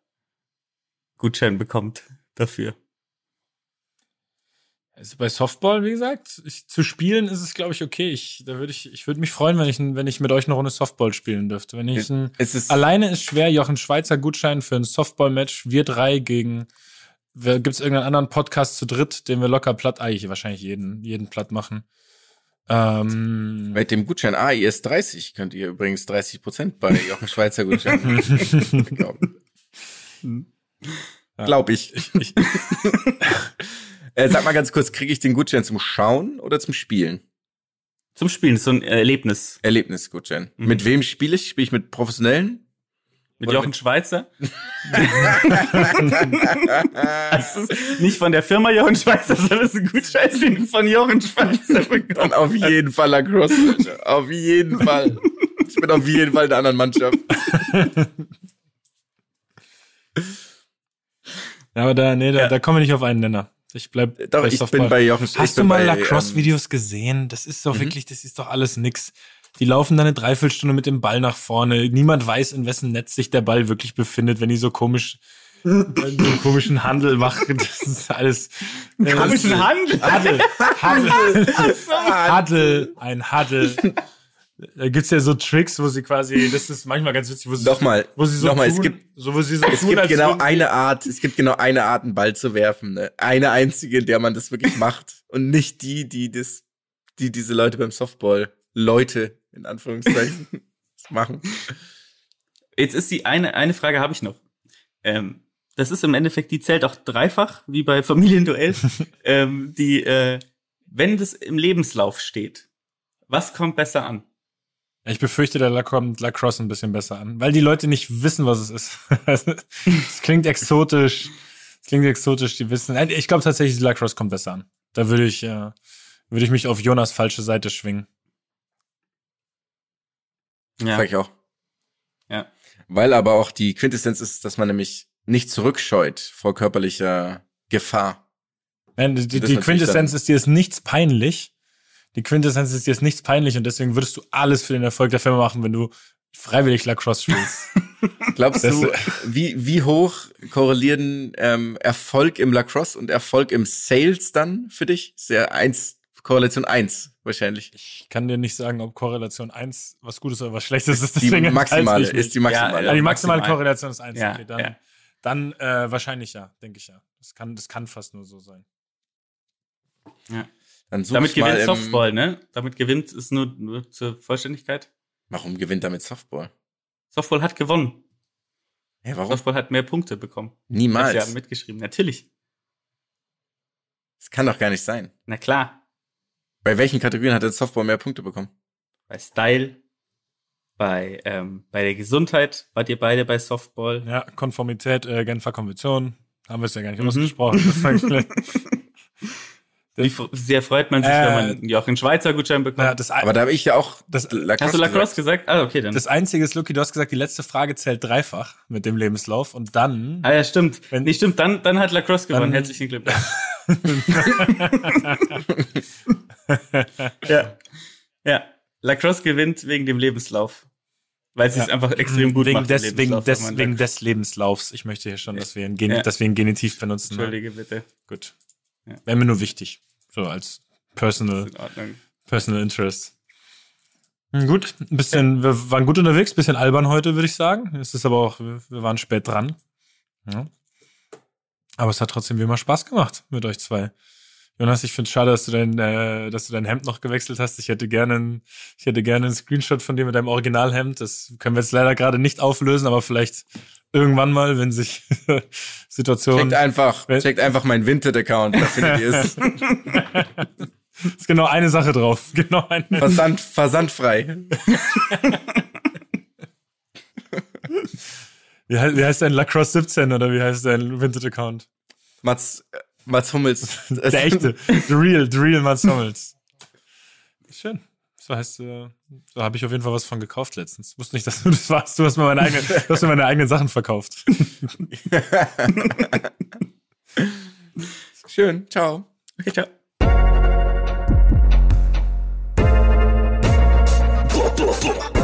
Gutschein bekommt dafür? Also bei Softball, wie gesagt, ich, zu spielen ist es, glaube ich, okay. Ich, da würde ich, ich würde mich freuen, wenn ich, wenn ich mit euch eine Runde Softball spielen dürfte. Wenn ich ein, Es ist, alleine ist schwer, Jochen Schweizer Gutschein für ein Softball-Match, wir drei gegen, gibt es irgendeinen anderen Podcast zu dritt, den wir locker platt, eigentlich wahrscheinlich jeden, jeden platt machen. Ähm, mit dem Gutschein AIS 30 könnt ihr übrigens 30 Prozent bei Jochen Schweizer Gutschein bekommen. Glaub ich. äh, sag mal ganz kurz, kriege ich den Gutschein zum Schauen oder zum Spielen? Zum Spielen, so ein Erlebnis. Erlebnisgutschein. Mhm. Mit wem spiele ich? Spiele ich mit Professionellen? Mit Jochen mit- Schweizer. das ist nicht von der Firma Jochen Schweizer, sondern es ist ein Gutschein, den von Jochen Schweizer bekommst. Dann auf jeden Fall Lacrosse. auf jeden Fall. Ich bin auf jeden Fall in der anderen Mannschaft. ja, aber da, nee, da, Ja. da kommen wir nicht auf einen Nenner. Ich bleib Doch, bei ich bin bei Jochen ich Hast du mal Lacrosse-Videos gesehen? Das ist doch Mhm. wirklich, das ist doch alles nix. Die laufen da eine Dreiviertelstunde mit dem Ball nach vorne. Niemand weiß, in wessen Netz sich der Ball wirklich befindet, wenn die so komisch, so einen komischen Handel machen. Das ist alles. äh, Komischen Handel. Haddel. Haddel. Haddel. Ein Haddel. Da gibt's ja so Tricks, wo sie quasi, das ist manchmal ganz witzig, wo sie, Nochmal, wo sie so nochmal, tun, es gibt, so, wo sie so es tun, gibt genau eine Art, es gibt genau eine Art, einen Ball zu werfen. Ne? Eine einzige, in der man das wirklich macht. Und nicht die, die das, die diese Leute beim Softball, Leute, in Anführungszeichen, machen. Jetzt ist die eine, eine Frage habe ich noch. Ähm, das ist im Endeffekt, die zählt auch dreifach, wie bei Familienduell. ähm, die, äh, wenn das im Lebenslauf steht, was kommt besser an? Ich befürchte, da kommt Lacrosse ein bisschen besser an, weil die Leute nicht wissen, was es ist. Es klingt exotisch. Es klingt exotisch, die wissen. Ich glaube tatsächlich, Lacrosse kommt besser an. Da würde ich, äh, würde ich mich auf Jonas falsche Seite schwingen. Ja. Sag ich auch. Ja. Weil aber auch die Quintessenz ist, dass man nämlich nicht zurückscheut vor körperlicher Gefahr. Nein, die, die Quintessenz ist dir ist nichts peinlich. Die Quintessenz ist dir ist nichts peinlich und deswegen würdest du alles für den Erfolg der Firma machen, wenn du freiwillig Lacrosse spielst. Glaubst du, wie, wie hoch korrelieren ähm, Erfolg im Lacrosse und Erfolg im Sales dann für dich? Sehr eins, Korrelation eins wahrscheinlich. ich kann dir nicht sagen, ob Korrelation 1 was Gutes oder was Schlechtes ist. Die maximale, ist die maximale. Ja, die maximale maximal. Korrelation ist 1. Ja, okay, dann, ja. dann äh, wahrscheinlich ja, denke ich ja. Das kann, das kann fast nur so sein. Dann such Damit gewinnt Softball, ne? Damit gewinnt es nur, nur zur Vollständigkeit. Warum gewinnt damit Softball? Softball hat gewonnen. Hä, warum? Softball hat mehr Punkte bekommen. Niemals. Sie haben mitgeschrieben. Natürlich. Das kann doch gar nicht sein. Na klar. Bei welchen Kategorien hat der Softball mehr Punkte bekommen? Bei Style, bei, ähm, bei der Gesundheit wart ihr beide bei Softball. Ja, Konformität, äh, Genfer Konvention. Haben wir es ja gar nicht Mhm. ausgesprochen. Wie sehr freut man sich, Äh, wenn man einen Jochen Schweizer Gutschein bekommt. naja, das, Aber da habe ich ja auch Das- Lacrosse Hast du Lacrosse gesagt. gesagt? Ah, okay, dann. das Einzige ist, Lucky, du hast gesagt, die letzte Frage zählt dreifach mit dem Lebenslauf und dann ah ja, stimmt. Wenn- nee, stimmt, dann, dann hat Lacrosse gewonnen. Dann- Herzlichen Glückwunsch. ja. Ja. Lacrosse gewinnt wegen dem Lebenslauf. Weil sie es einfach extrem gut wegen macht. des, wegen, des, wegen des Lebenslaufs. Ich möchte hier schon, dass wir ein, Gen Ja. dass wir ein Genitiv benutzen. ne? Entschuldige bitte. Gut. Ja. Wäre mir nur wichtig. So als personal, In personal interest. Hm, Gut, ein bisschen, wir waren gut unterwegs, ein bisschen albern heute, würde ich sagen. Es ist aber auch, wir waren spät dran. Ja. Aber es hat trotzdem wie immer Spaß gemacht mit euch zwei. Jonas, ich finde es schade, dass du dein, äh, dass du dein Hemd noch gewechselt hast. Ich hätte gerne, ich hätte gerne einen Screenshot von dir mit deinem Originalhemd. Das können wir jetzt leider gerade nicht auflösen, aber vielleicht irgendwann mal, wenn sich Situationen. Checkt einfach, checkt einfach meinen Vinted-Account, da findet ihr es. ist genau eine Sache drauf. Genau eine. Versand, versandfrei. Wie, heißt, wie heißt dein Lacrosse 17 oder wie heißt dein Vinted-Account? Mats, Mats Hummels. Der echte. The real, the real Mats Hummels. Schön. So heißt, äh, da habe ich auf jeden Fall was von gekauft letztens. Wusste nicht, dass du das warst. Du hast mir meine eigenen, du hast mir meine eigenen Sachen verkauft. Schön, ciao. Okay, ciao. Jonas